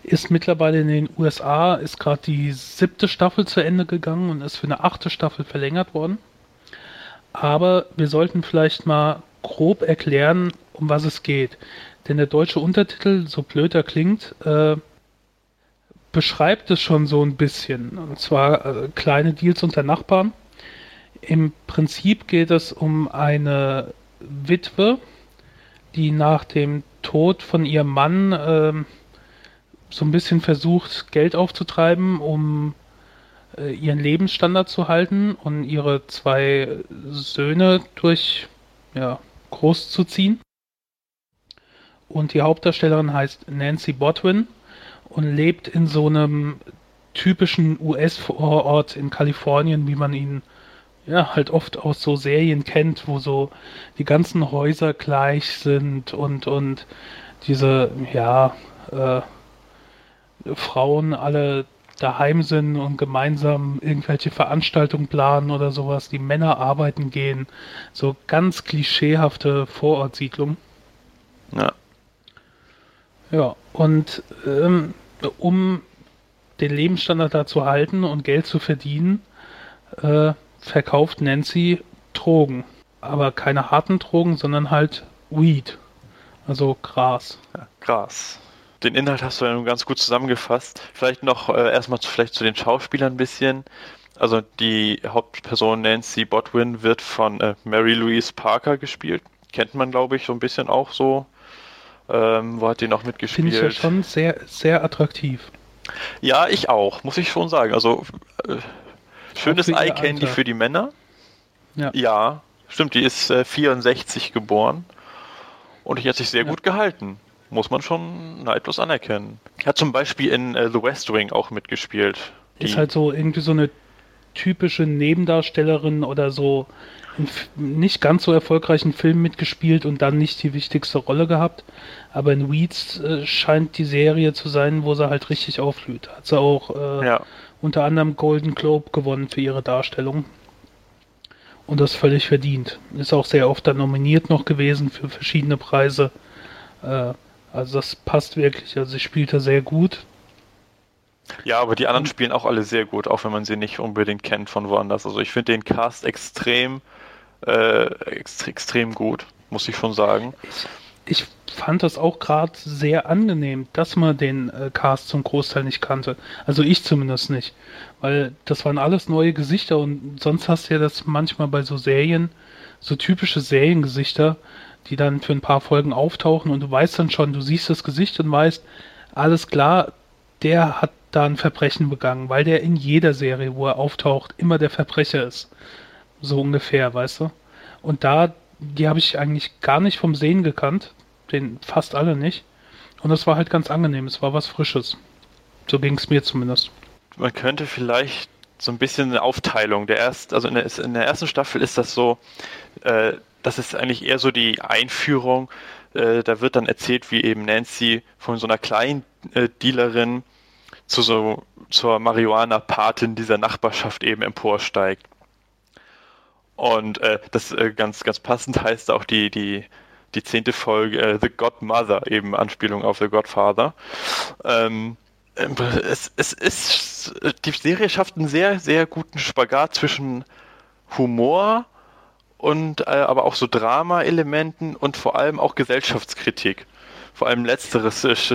Ist mittlerweile in den USA, ist gerade die siebte Staffel zu Ende gegangen und ist für eine achte Staffel verlängert worden. Aber wir sollten vielleicht mal grob erklären, um was es geht. Denn der deutsche Untertitel, so blöd er klingt, äh, beschreibt es schon so ein bisschen. Und zwar äh, kleine Deals unter Nachbarn. Im Prinzip geht es um eine Witwe, die nach dem Tod von ihrem Mann äh, so ein bisschen versucht, Geld aufzutreiben, um äh, ihren Lebensstandard zu halten und ihre zwei Söhne durch ja, ziehen. Und die Hauptdarstellerin heißt Nancy Botwin und lebt in so einem typischen US-Vorort in Kalifornien, wie man ihn ja halt oft aus so Serien kennt, wo so die ganzen Häuser gleich sind und und diese ja äh, Frauen alle daheim sind und gemeinsam irgendwelche Veranstaltungen planen oder sowas, die Männer arbeiten gehen, so ganz klischeehafte Vorortsiedlung. Ja. Ja, und ähm, um den Lebensstandard da zu halten und Geld zu verdienen, äh, verkauft Nancy Drogen. Aber keine harten Drogen, sondern halt Weed. Also Gras. Ja, Gras. Den Inhalt hast du ja nun ganz gut zusammengefasst. Vielleicht noch äh, erstmal zu, vielleicht zu den Schauspielern ein bisschen. Also die Hauptperson Nancy Botwin wird von äh, Mary Louise Parker gespielt. Kennt man, glaube ich, so ein bisschen auch so. Ähm, wo hat die noch mitgespielt? Finde ich ja schon sehr, sehr attraktiv. Ja, ich auch, muss ich schon sagen. Also äh, schönes Eye Candy für die Männer. Ja. ja, stimmt, die ist äh, 64 geboren und die hat sich sehr Ja. gut gehalten. Muss man schon neidlos anerkennen. Hat zum Beispiel in äh, The West Wing auch mitgespielt. Die, Ist halt so irgendwie so eine typische Nebendarstellerin oder so nicht ganz so erfolgreichen Filmen mitgespielt und dann nicht die wichtigste Rolle gehabt. Aber in Weeds äh, scheint die Serie zu sein, wo sie halt richtig aufblüht. Hat sie auch äh, ja, unter anderem Golden Globe gewonnen für ihre Darstellung. Und das völlig verdient. Ist auch sehr oft dann nominiert noch gewesen für verschiedene Preise. Äh, also das passt wirklich. Also sie spielte sehr gut. ja, aber die anderen spielen auch alle sehr gut, auch wenn man sie nicht unbedingt kennt von woanders. Also ich finde den Cast extrem, äh, ext extrem gut, muss ich schon sagen. Ich fand das auch gerade sehr angenehm, dass man den äh, Cast zum Großteil nicht kannte. Also ich zumindest nicht. Weil das waren alles neue Gesichter und sonst hast du ja das manchmal bei so Serien, so typische Seriengesichter, die dann für ein paar Folgen auftauchen und du weißt dann schon, du siehst das Gesicht und weißt, alles klar, der hat da ein Verbrechen begangen, weil der in jeder Serie, wo er auftaucht, immer der Verbrecher ist. So ungefähr, weißt du? Und da, die habe ich eigentlich gar nicht vom Sehen gekannt, den fast alle nicht. Und das war halt ganz angenehm, es war was Frisches. So ging es mir zumindest. man könnte vielleicht so ein bisschen eine Aufteilung. Der erst, also in der, in der ersten Staffel ist das so, äh, das ist eigentlich eher so die Einführung. Äh, da wird dann erzählt, wie eben Nancy von so einer kleinen äh, Dealerin zu so zur Marihuana-Patin dieser Nachbarschaft eben emporsteigt. Und äh, das äh, ganz ganz passend heißt auch die die die zehnte Folge äh, The Godmother eben Anspielung auf The Godfather. Ähm, ähm, es, es ist, die Serie schafft einen sehr, sehr guten Spagat zwischen Humor und äh, aber auch so Drama-Elementen und vor allem auch Gesellschaftskritik. Vor allem letzteres ist,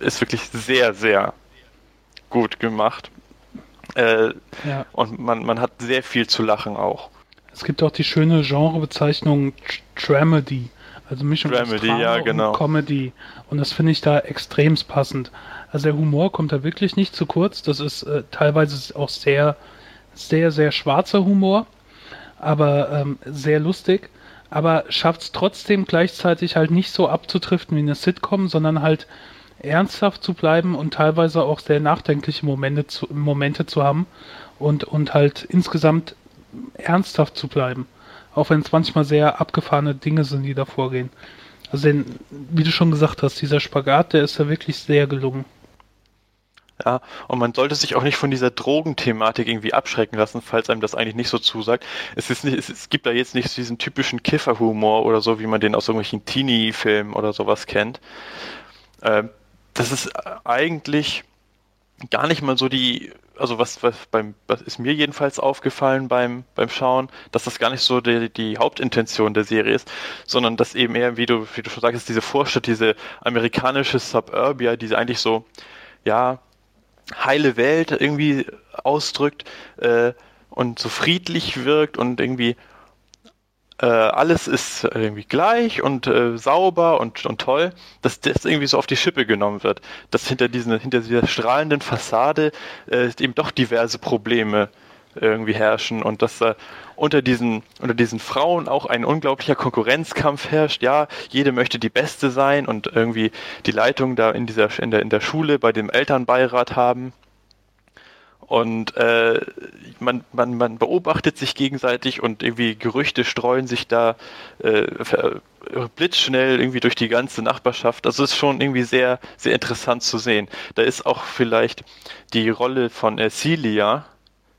ist wirklich sehr, sehr gut gemacht. Äh, Ja. und man, man hat sehr viel zu lachen auch. Es gibt auch die schöne Genrebezeichnung Tr- Dramedy. Also Mischung aus Dramedy, Drama ja, genau. und Comedy. Und das finde ich da extremst passend. Also der Humor kommt da wirklich nicht zu kurz. Das ist äh, teilweise auch sehr, sehr, sehr schwarzer Humor, aber ähm, sehr lustig. Aber schafft es trotzdem gleichzeitig halt nicht so abzutriften wie eine Sitcom, sondern halt ernsthaft zu bleiben und teilweise auch sehr nachdenkliche Momente zu, Momente zu haben und, und halt insgesamt ernsthaft zu bleiben. Auch wenn es manchmal sehr abgefahrene Dinge sind, die da vorgehen. Also den, wie du schon gesagt hast, dieser Spagat, der ist da wirklich sehr gelungen. Ja, und man sollte sich auch nicht von dieser Drogenthematik irgendwie abschrecken lassen, falls einem das eigentlich nicht so zusagt. Es ist nicht, es, es gibt da jetzt nicht diesen typischen Kifferhumor oder so, wie man den aus irgendwelchen Teenie-Filmen oder sowas kennt. Ähm, das ist eigentlich gar nicht mal so die, also was, was beim, was ist mir jedenfalls aufgefallen beim, beim Schauen, dass das gar nicht so die, die Hauptintention der Serie ist, sondern dass eben eher, wie du, wie du schon sagst, diese Vorstadt, diese amerikanische Suburbia, diese eigentlich so, ja, heile Welt irgendwie ausdrückt äh, und so friedlich wirkt und irgendwie äh, alles ist irgendwie gleich und äh, sauber und, und toll, dass das irgendwie so auf die Schippe genommen wird. Dass hinter, diesen, hinter dieser strahlenden Fassade äh, eben doch diverse Probleme irgendwie herrschen und dass da unter diesen, unter diesen Frauen auch ein unglaublicher Konkurrenzkampf herrscht. Ja, jede möchte die Beste sein und irgendwie die Leitung da in dieser, in der, in der Schule bei dem Elternbeirat haben. Und äh, man, man, man beobachtet sich gegenseitig und irgendwie Gerüchte streuen sich da äh, blitzschnell irgendwie durch die ganze Nachbarschaft. Also es ist schon irgendwie sehr, sehr interessant zu sehen. Da ist auch vielleicht die Rolle von äh, Celia,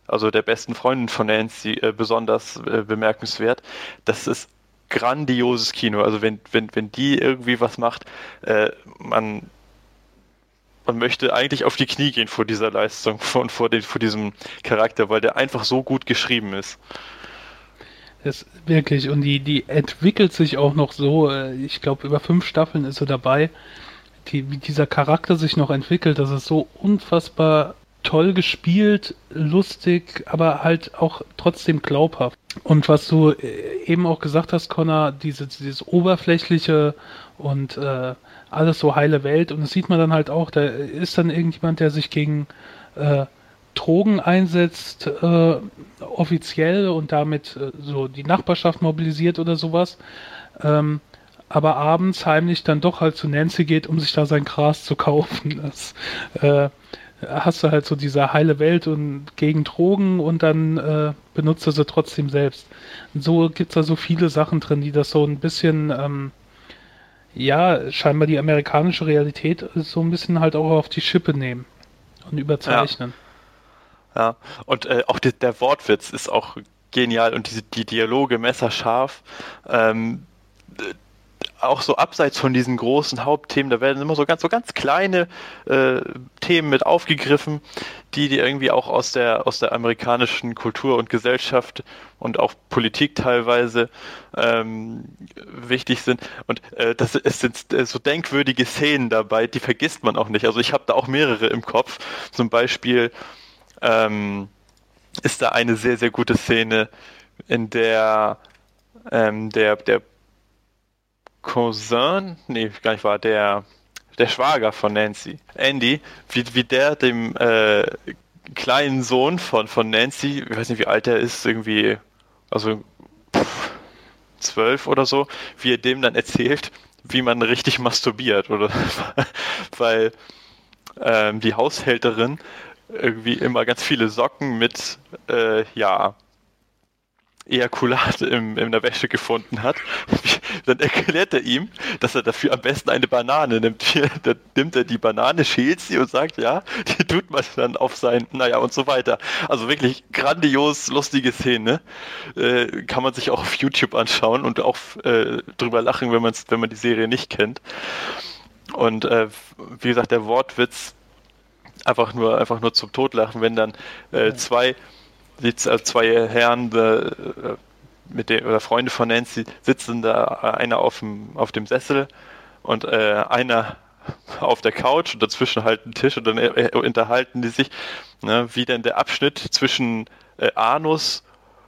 also der besten Freundin von Nancy, äh, besonders äh, bemerkenswert. Das ist grandioses Kino. Also wenn, wenn, wenn die irgendwie was macht, äh, man, man möchte eigentlich auf die Knie gehen vor dieser Leistung und vor, den, vor diesem Charakter, weil der einfach so gut geschrieben ist. Das wirklich, und die, die entwickelt sich auch noch so, äh, ich glaube, über fünf Staffeln ist sie dabei, die, wie dieser Charakter sich noch entwickelt, das ist so unfassbar toll gespielt, lustig, aber halt auch trotzdem glaubhaft. Und was du äh, eben auch gesagt hast, Connor, diese, dieses oberflächliche und äh, alles so heile Welt. Und das sieht man dann halt auch, da ist dann irgendjemand, der sich gegen äh, Drogen einsetzt, äh, offiziell und damit äh, so die Nachbarschaft mobilisiert oder sowas. Ähm, aber abends heimlich dann doch halt zu Nancy geht, um sich da sein Gras zu kaufen. Das, äh, hast du halt so diese heile Welt und gegen Drogen und dann äh, benutzt du sie trotzdem selbst. Und so gibt es da so viele Sachen drin, die das so ein bisschen, ähm, ja, scheinbar die amerikanische Realität so ein bisschen halt auch auf die Schippe nehmen und überzeichnen. Ja, ja. und äh, auch die, der Wortwitz ist auch genial und diese, die Dialoge messerscharf. Ähm, auch so abseits von diesen großen Hauptthemen, da werden immer so ganz so ganz kleine äh, Themen mit aufgegriffen, die die irgendwie auch aus der aus der amerikanischen Kultur und Gesellschaft und auch Politik teilweise ähm, wichtig sind und äh, das es sind äh, so denkwürdige Szenen dabei, die vergisst man auch nicht. Also ich habe da auch mehrere im Kopf. Zum Beispiel ähm, ist da eine sehr sehr gute Szene, in der ähm, der der Cousin, nee, gar nicht war, der, der Schwager von Nancy, Andy, wie, wie der dem äh, kleinen Sohn von, von Nancy, ich weiß nicht, wie alt er ist, irgendwie, also zwölf oder so, wie er dem dann erzählt, wie man richtig masturbiert, oder? Weil ähm, die Haushälterin irgendwie immer ganz viele Socken mit, äh, ja, Ejakulat im, in der Wäsche gefunden hat, dann erklärt er ihm, dass er dafür am besten eine Banane nimmt. Dann nimmt er die Banane, schält sie und sagt, ja, die tut man dann auf sein, naja und so weiter. Also wirklich grandios, lustige Szene. Äh, kann man sich auch auf YouTube anschauen und auch äh, drüber lachen, wenn, man's, wenn man die Serie nicht kennt. Und äh, wie gesagt, der Wortwitz einfach nur, einfach nur zum Totlachen, wenn dann äh, zwei die äh, zwei Herren äh, mit der, oder Freunde von Nancy sitzen da äh, einer auf dem, auf dem Sessel und äh, einer auf der Couch und dazwischen halt ein Tisch und dann äh, unterhalten die sich, ne, wie denn der Abschnitt zwischen Anus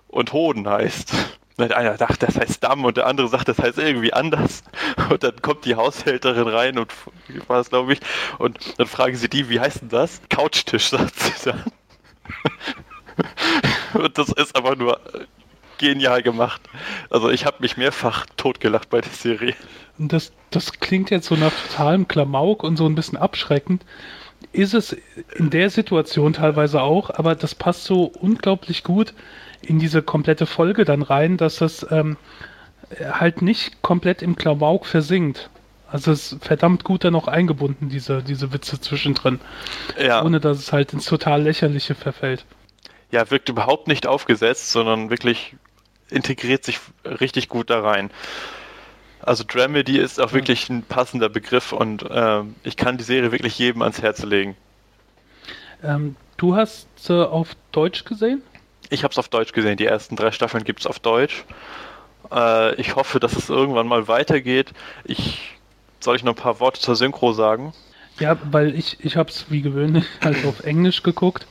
und Hoden heißt. Und einer sagt, das heißt Damm und der andere sagt, das heißt irgendwie anders. Und dann kommt die Haushälterin rein und war glaube ich, und dann fragen sie die, wie heißt denn das? Couchtisch, sagt sie dann. Und das ist aber nur genial gemacht. Also ich habe mich mehrfach totgelacht bei der Serie. Und das, das klingt jetzt so nach totalem Klamauk und so ein bisschen abschreckend. Ist es in der Situation teilweise auch, aber das passt so unglaublich gut in diese komplette Folge dann rein, dass das ähm, halt nicht komplett im Klamauk versinkt. Also es ist verdammt gut dann noch eingebunden, diese, diese Witze zwischendrin. Ja. Ohne dass es halt ins total lächerliche verfällt. Ja, wirkt überhaupt nicht aufgesetzt, sondern wirklich integriert sich richtig gut da rein. Also Dramedy ist auch wirklich ein passender Begriff und äh, ich kann die Serie wirklich jedem ans Herz legen. Ähm, du hast äh, auf Deutsch gesehen? Ich habe es auf Deutsch gesehen. Die ersten drei Staffeln gibt es auf Deutsch. Äh, ich hoffe, dass es irgendwann mal weitergeht. Ich soll ich noch ein paar Worte zur Synchro sagen? Ja, weil ich, ich habe es wie gewöhnlich halt auf Englisch geguckt.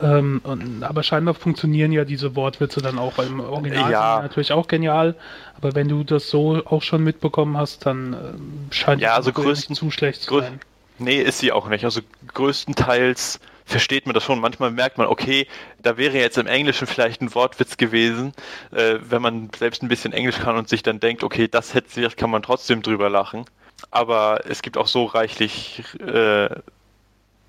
Ähm, und, aber scheinbar funktionieren ja diese Wortwitze dann auch im Original. Ja. natürlich auch genial. Aber wenn du das so auch schon mitbekommen hast, dann äh, scheint ja, also größten, zu schlecht zu sein. Nee, ist sie auch nicht. Also größtenteils versteht man das schon. Manchmal merkt man, okay, da wäre jetzt im Englischen vielleicht ein Wortwitz gewesen, äh, wenn man selbst ein bisschen Englisch kann und sich dann denkt, okay, das hätte kann man trotzdem drüber lachen aber es gibt auch so reichlich äh,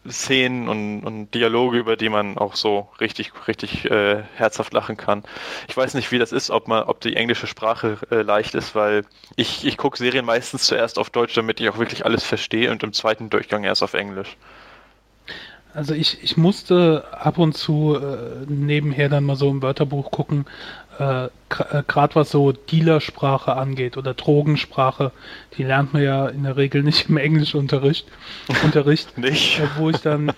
Szenen und, und, Dialoge, über die man auch so richtig, richtig äh, herzhaft lachen kann. Ich weiß nicht, wie das ist, ob man, ob die englische Sprache äh, leicht ist, weil ich, ich gucke Serien meistens zuerst auf Deutsch, damit ich auch wirklich alles verstehe und im zweiten Durchgang erst auf Englisch. Also ich, ich musste ab und zu äh, nebenher dann mal so im Wörterbuch gucken, äh, gerade äh, was so Dealersprache angeht oder Drogensprache, die lernt man ja in der Regel nicht im Englischunterricht. Unterricht, nicht. Äh, wo ich dann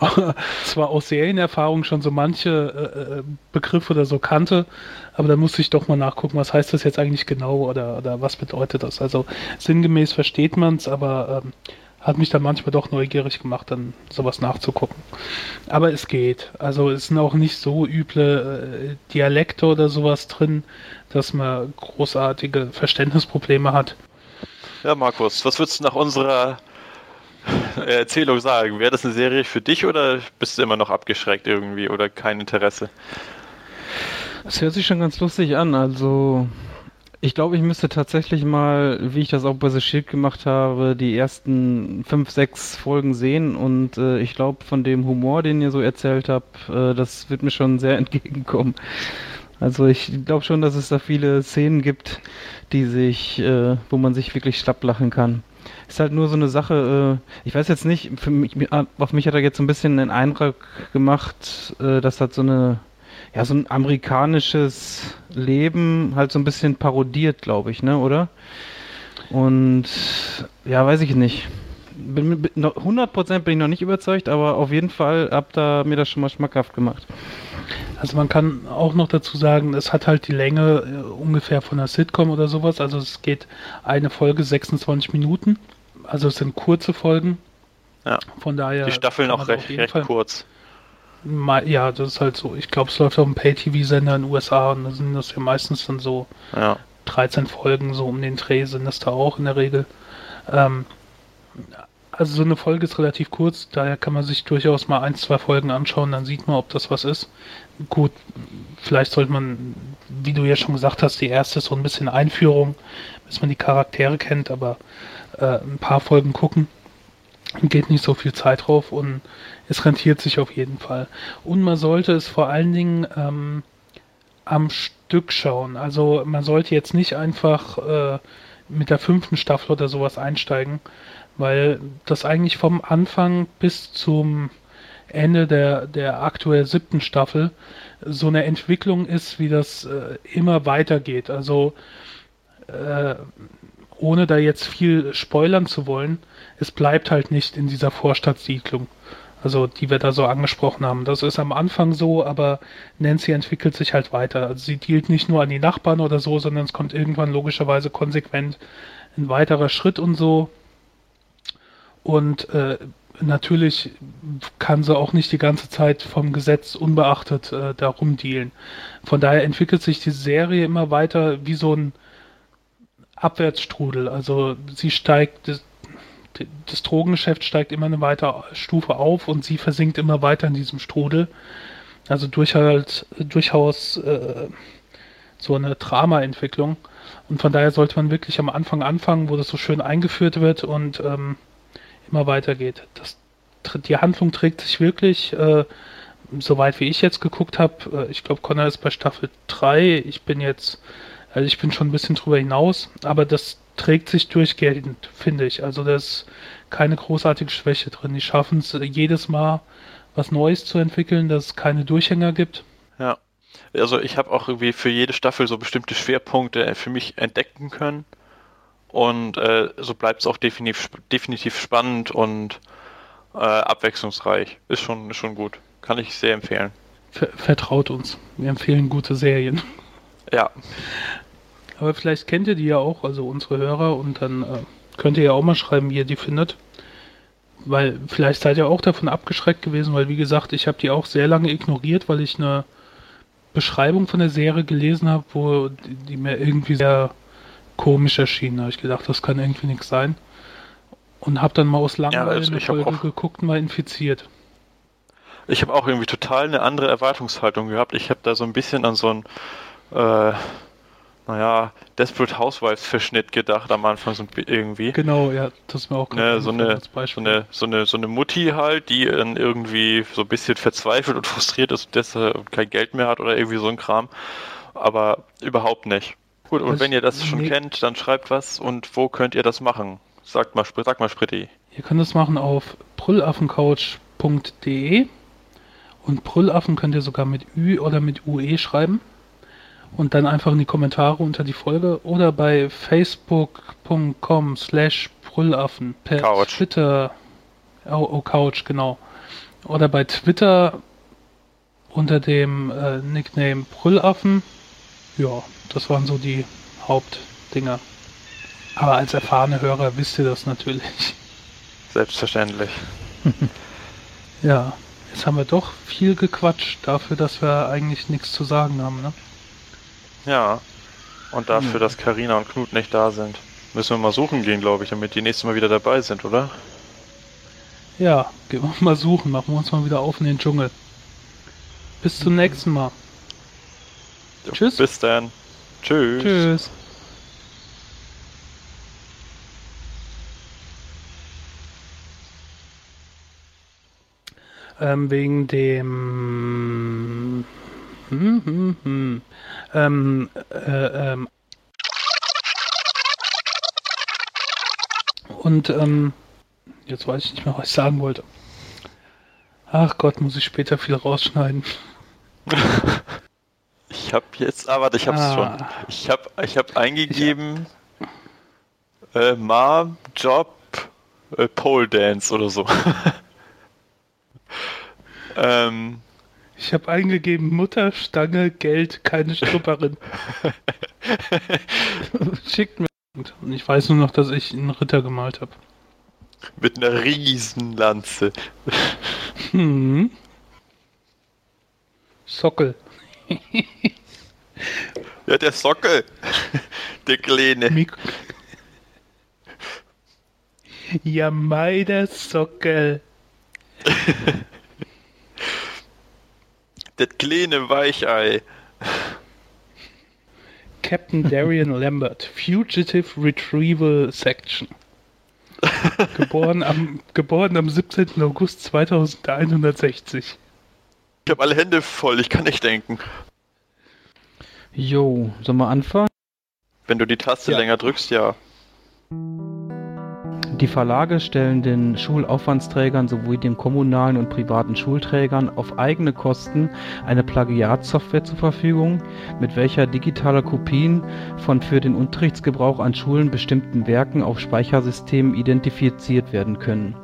zwar aus Serienerfahrung schon so manche äh, äh, Begriffe oder so kannte, aber da musste ich doch mal nachgucken, was heißt das jetzt eigentlich genau oder, oder was bedeutet das. Also sinngemäß versteht man es, aber ähm, hat mich dann manchmal doch neugierig gemacht, dann sowas nachzugucken. Aber es geht. Also es sind auch nicht so üble äh, Dialekte oder sowas drin, dass man großartige Verständnisprobleme hat. Ja, Markus, was würdest du nach unserer äh, Erzählung sagen? Wäre das eine Serie für dich oder bist du immer noch abgeschreckt irgendwie oder kein Interesse? Das hört sich schon ganz lustig an. Also ich glaube, ich müsste tatsächlich mal, wie ich das auch bei The Shield gemacht habe, die ersten fünf, sechs Folgen sehen und äh, ich glaube, von dem Humor, den ihr so erzählt habt, äh, das wird mir schon sehr entgegenkommen. Also ich glaube schon, dass es da viele Szenen gibt, die sich, äh, wo man sich wirklich schlapp lachen kann. Ist halt nur so eine Sache, äh, ich weiß jetzt nicht, für mich, auf mich hat er jetzt so ein bisschen den Eindruck gemacht, äh, dass das so eine ja, so ein amerikanisches Leben halt so ein bisschen parodiert, glaube ich, ne, oder? Und ja, weiß ich nicht. Bin, bin, 100% bin ich noch nicht überzeugt, aber auf jeden Fall habt ihr mir das schon mal schmackhaft gemacht. Also man kann auch noch dazu sagen, es hat halt die Länge äh, ungefähr von einer Sitcom oder sowas. Also es geht eine Folge 26 Minuten. Also es sind kurze Folgen. Ja. Von daher. Die Staffeln auch recht, recht kurz. Ja, das ist halt so. Ich glaube, es läuft auf einem Pay-TV-Sender in den USA und da sind das ja meistens dann so ja. 13 Folgen, so um den Dreh sind das da auch in der Regel. Ähm, also so eine Folge ist relativ kurz, daher kann man sich durchaus mal ein, zwei Folgen anschauen, dann sieht man, ob das was ist. Gut, vielleicht sollte man, wie du ja schon gesagt hast, die erste ist so ein bisschen Einführung, bis man die Charaktere kennt, aber äh, ein paar Folgen gucken geht nicht so viel Zeit drauf und es rentiert sich auf jeden Fall. Und man sollte es vor allen Dingen ähm, am Stück schauen. Also man sollte jetzt nicht einfach äh, mit der fünften Staffel oder sowas einsteigen, weil das eigentlich vom Anfang bis zum Ende der, der aktuell siebten Staffel so eine Entwicklung ist, wie das äh, immer weitergeht. Also äh, ohne da jetzt viel spoilern zu wollen, es bleibt halt nicht in dieser Vorstadtsiedlung. Also die wir da so angesprochen haben. Das ist am Anfang so, aber Nancy entwickelt sich halt weiter. Also sie dealt nicht nur an die Nachbarn oder so, sondern es kommt irgendwann logischerweise konsequent ein weiterer Schritt und so. Und äh, natürlich kann sie auch nicht die ganze Zeit vom Gesetz unbeachtet äh, darum dealen. Von daher entwickelt sich die Serie immer weiter wie so ein Abwärtsstrudel. Also sie steigt, das Drogengeschäft steigt immer eine weitere Stufe auf und sie versinkt immer weiter in diesem Strudel. Also durch halt, durchaus äh, so eine Drama-Entwicklung. Und von daher sollte man wirklich am Anfang anfangen, wo das so schön eingeführt wird und ähm, immer weitergeht. Das, die Handlung trägt sich wirklich, äh, soweit wie ich jetzt geguckt habe, äh, ich glaube, Connor ist bei Staffel 3, ich bin jetzt Also ich bin schon ein bisschen drüber hinaus, aber das trägt sich durchgehend, finde ich. Also da ist keine großartige Schwäche drin. Die schaffen es jedes Mal was Neues zu entwickeln, dass es keine Durchhänger gibt. Ja. Also ich habe auch irgendwie für jede Staffel so bestimmte Schwerpunkte für mich entdecken können. Und äh, so bleibt es auch definitiv, definitiv spannend und äh, abwechslungsreich. Ist schon, ist schon gut. Kann ich sehr empfehlen. Ver vertraut uns. Wir empfehlen gute Serien. Ja. Aber vielleicht kennt ihr die ja auch, also unsere Hörer, und dann äh, könnt ihr ja auch mal schreiben, wie ihr die findet. Weil vielleicht seid ihr auch davon abgeschreckt gewesen, weil wie gesagt, ich habe die auch sehr lange ignoriert, weil ich eine Beschreibung von der Serie gelesen habe, wo die, die mir irgendwie sehr komisch erschien. Da habe ich gedacht, das kann irgendwie nichts sein. Und habe dann mal aus Langeweile Ja, also eine Folge geguckt und war infiziert. Ich habe auch irgendwie total eine andere Erwartungshaltung gehabt. Ich habe da so ein bisschen an so ein, äh, naja, Desperate Housewives Verschnitt gedacht am Anfang so irgendwie. Genau, ja, das ist mir auch Ne, so, eine, so, eine, so, eine, so eine Mutti halt, die dann irgendwie so ein bisschen verzweifelt und frustriert ist und deshalb kein Geld mehr hat oder irgendwie so ein Kram. Aber überhaupt nicht. Gut, und Also, wenn ihr das schon nee. kennt, dann schreibt was und wo könnt ihr das machen? Sagt mal, sag mal Spritti. Ihr könnt das machen auf brüllaffencouch.de und Brüllaffen könnt ihr sogar mit Ü oder mit UE schreiben und dann einfach in die Kommentare unter die Folge oder bei facebook.com slash brüllaffen per Couch. Twitter oh, oh Couch, genau oder bei Twitter unter dem äh, Nickname Brüllaffen ja, das waren so die Hauptdinger aber als erfahrene Hörer wisst ihr das natürlich Selbstverständlich. Ja, jetzt haben wir doch viel gequatscht dafür, dass wir eigentlich nichts zu sagen haben, ne? Ja. Und dafür, Ja. dass Karina und Knut nicht da sind. Müssen wir mal suchen gehen, glaube ich, damit die nächstes Mal wieder dabei sind, oder? Ja, gehen wir mal suchen, machen wir uns mal wieder auf in den Dschungel. Bis zum nächsten Mal. Tschüss. Bis dann. Tschüss. Tschüss. Ähm, wegen dem. Hm, hm, hm. Ähm, äh, ähm. Und, ähm. Jetzt weiß ich nicht mehr, was ich sagen wollte. Ach Gott, muss ich später viel rausschneiden. Ich habe jetzt, ah, warte, ich hab's Ah. schon. Ich habe ich hab eingegeben, äh, Mom, Job, äh, Pole Dance oder so. ähm, Ich habe eingegeben Mutter, Stange, Geld, keine Stripperin. Schickt mir. Und ich weiß nur noch, dass ich einen Ritter gemalt habe. mit einer Riesenlanze. Hm. Sockel. Ja, der Sockel. der Kleine. Mik ja, meiner Sockel. Das kleine Weichei. Captain Darian Lambert, Fugitive Retrieval Section. geboren, am, geboren am 17. August 2160. Ich habe alle Hände voll, ich kann nicht denken. Jo, sollen wir anfangen? Wenn du die Taste Ja. länger drückst, ja. Die Verlage stellen den Schulaufwandsträgern sowie den kommunalen und privaten Schulträgern auf eigene Kosten eine Plagiatsoftware zur Verfügung, mit welcher digitale Kopien von für den Unterrichtsgebrauch an Schulen bestimmten Werken auf Speichersystemen identifiziert werden können.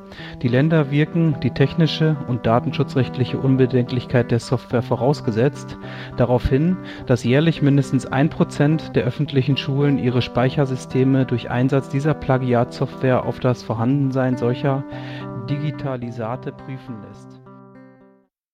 Die Länder wirken, die technische und datenschutzrechtliche Unbedenklichkeit der Software vorausgesetzt, darauf hin, dass jährlich mindestens 1% der öffentlichen Schulen ihre Speichersysteme durch Einsatz dieser Plagiatsoftware auf das Vorhandensein solcher Digitalisate prüfen lässt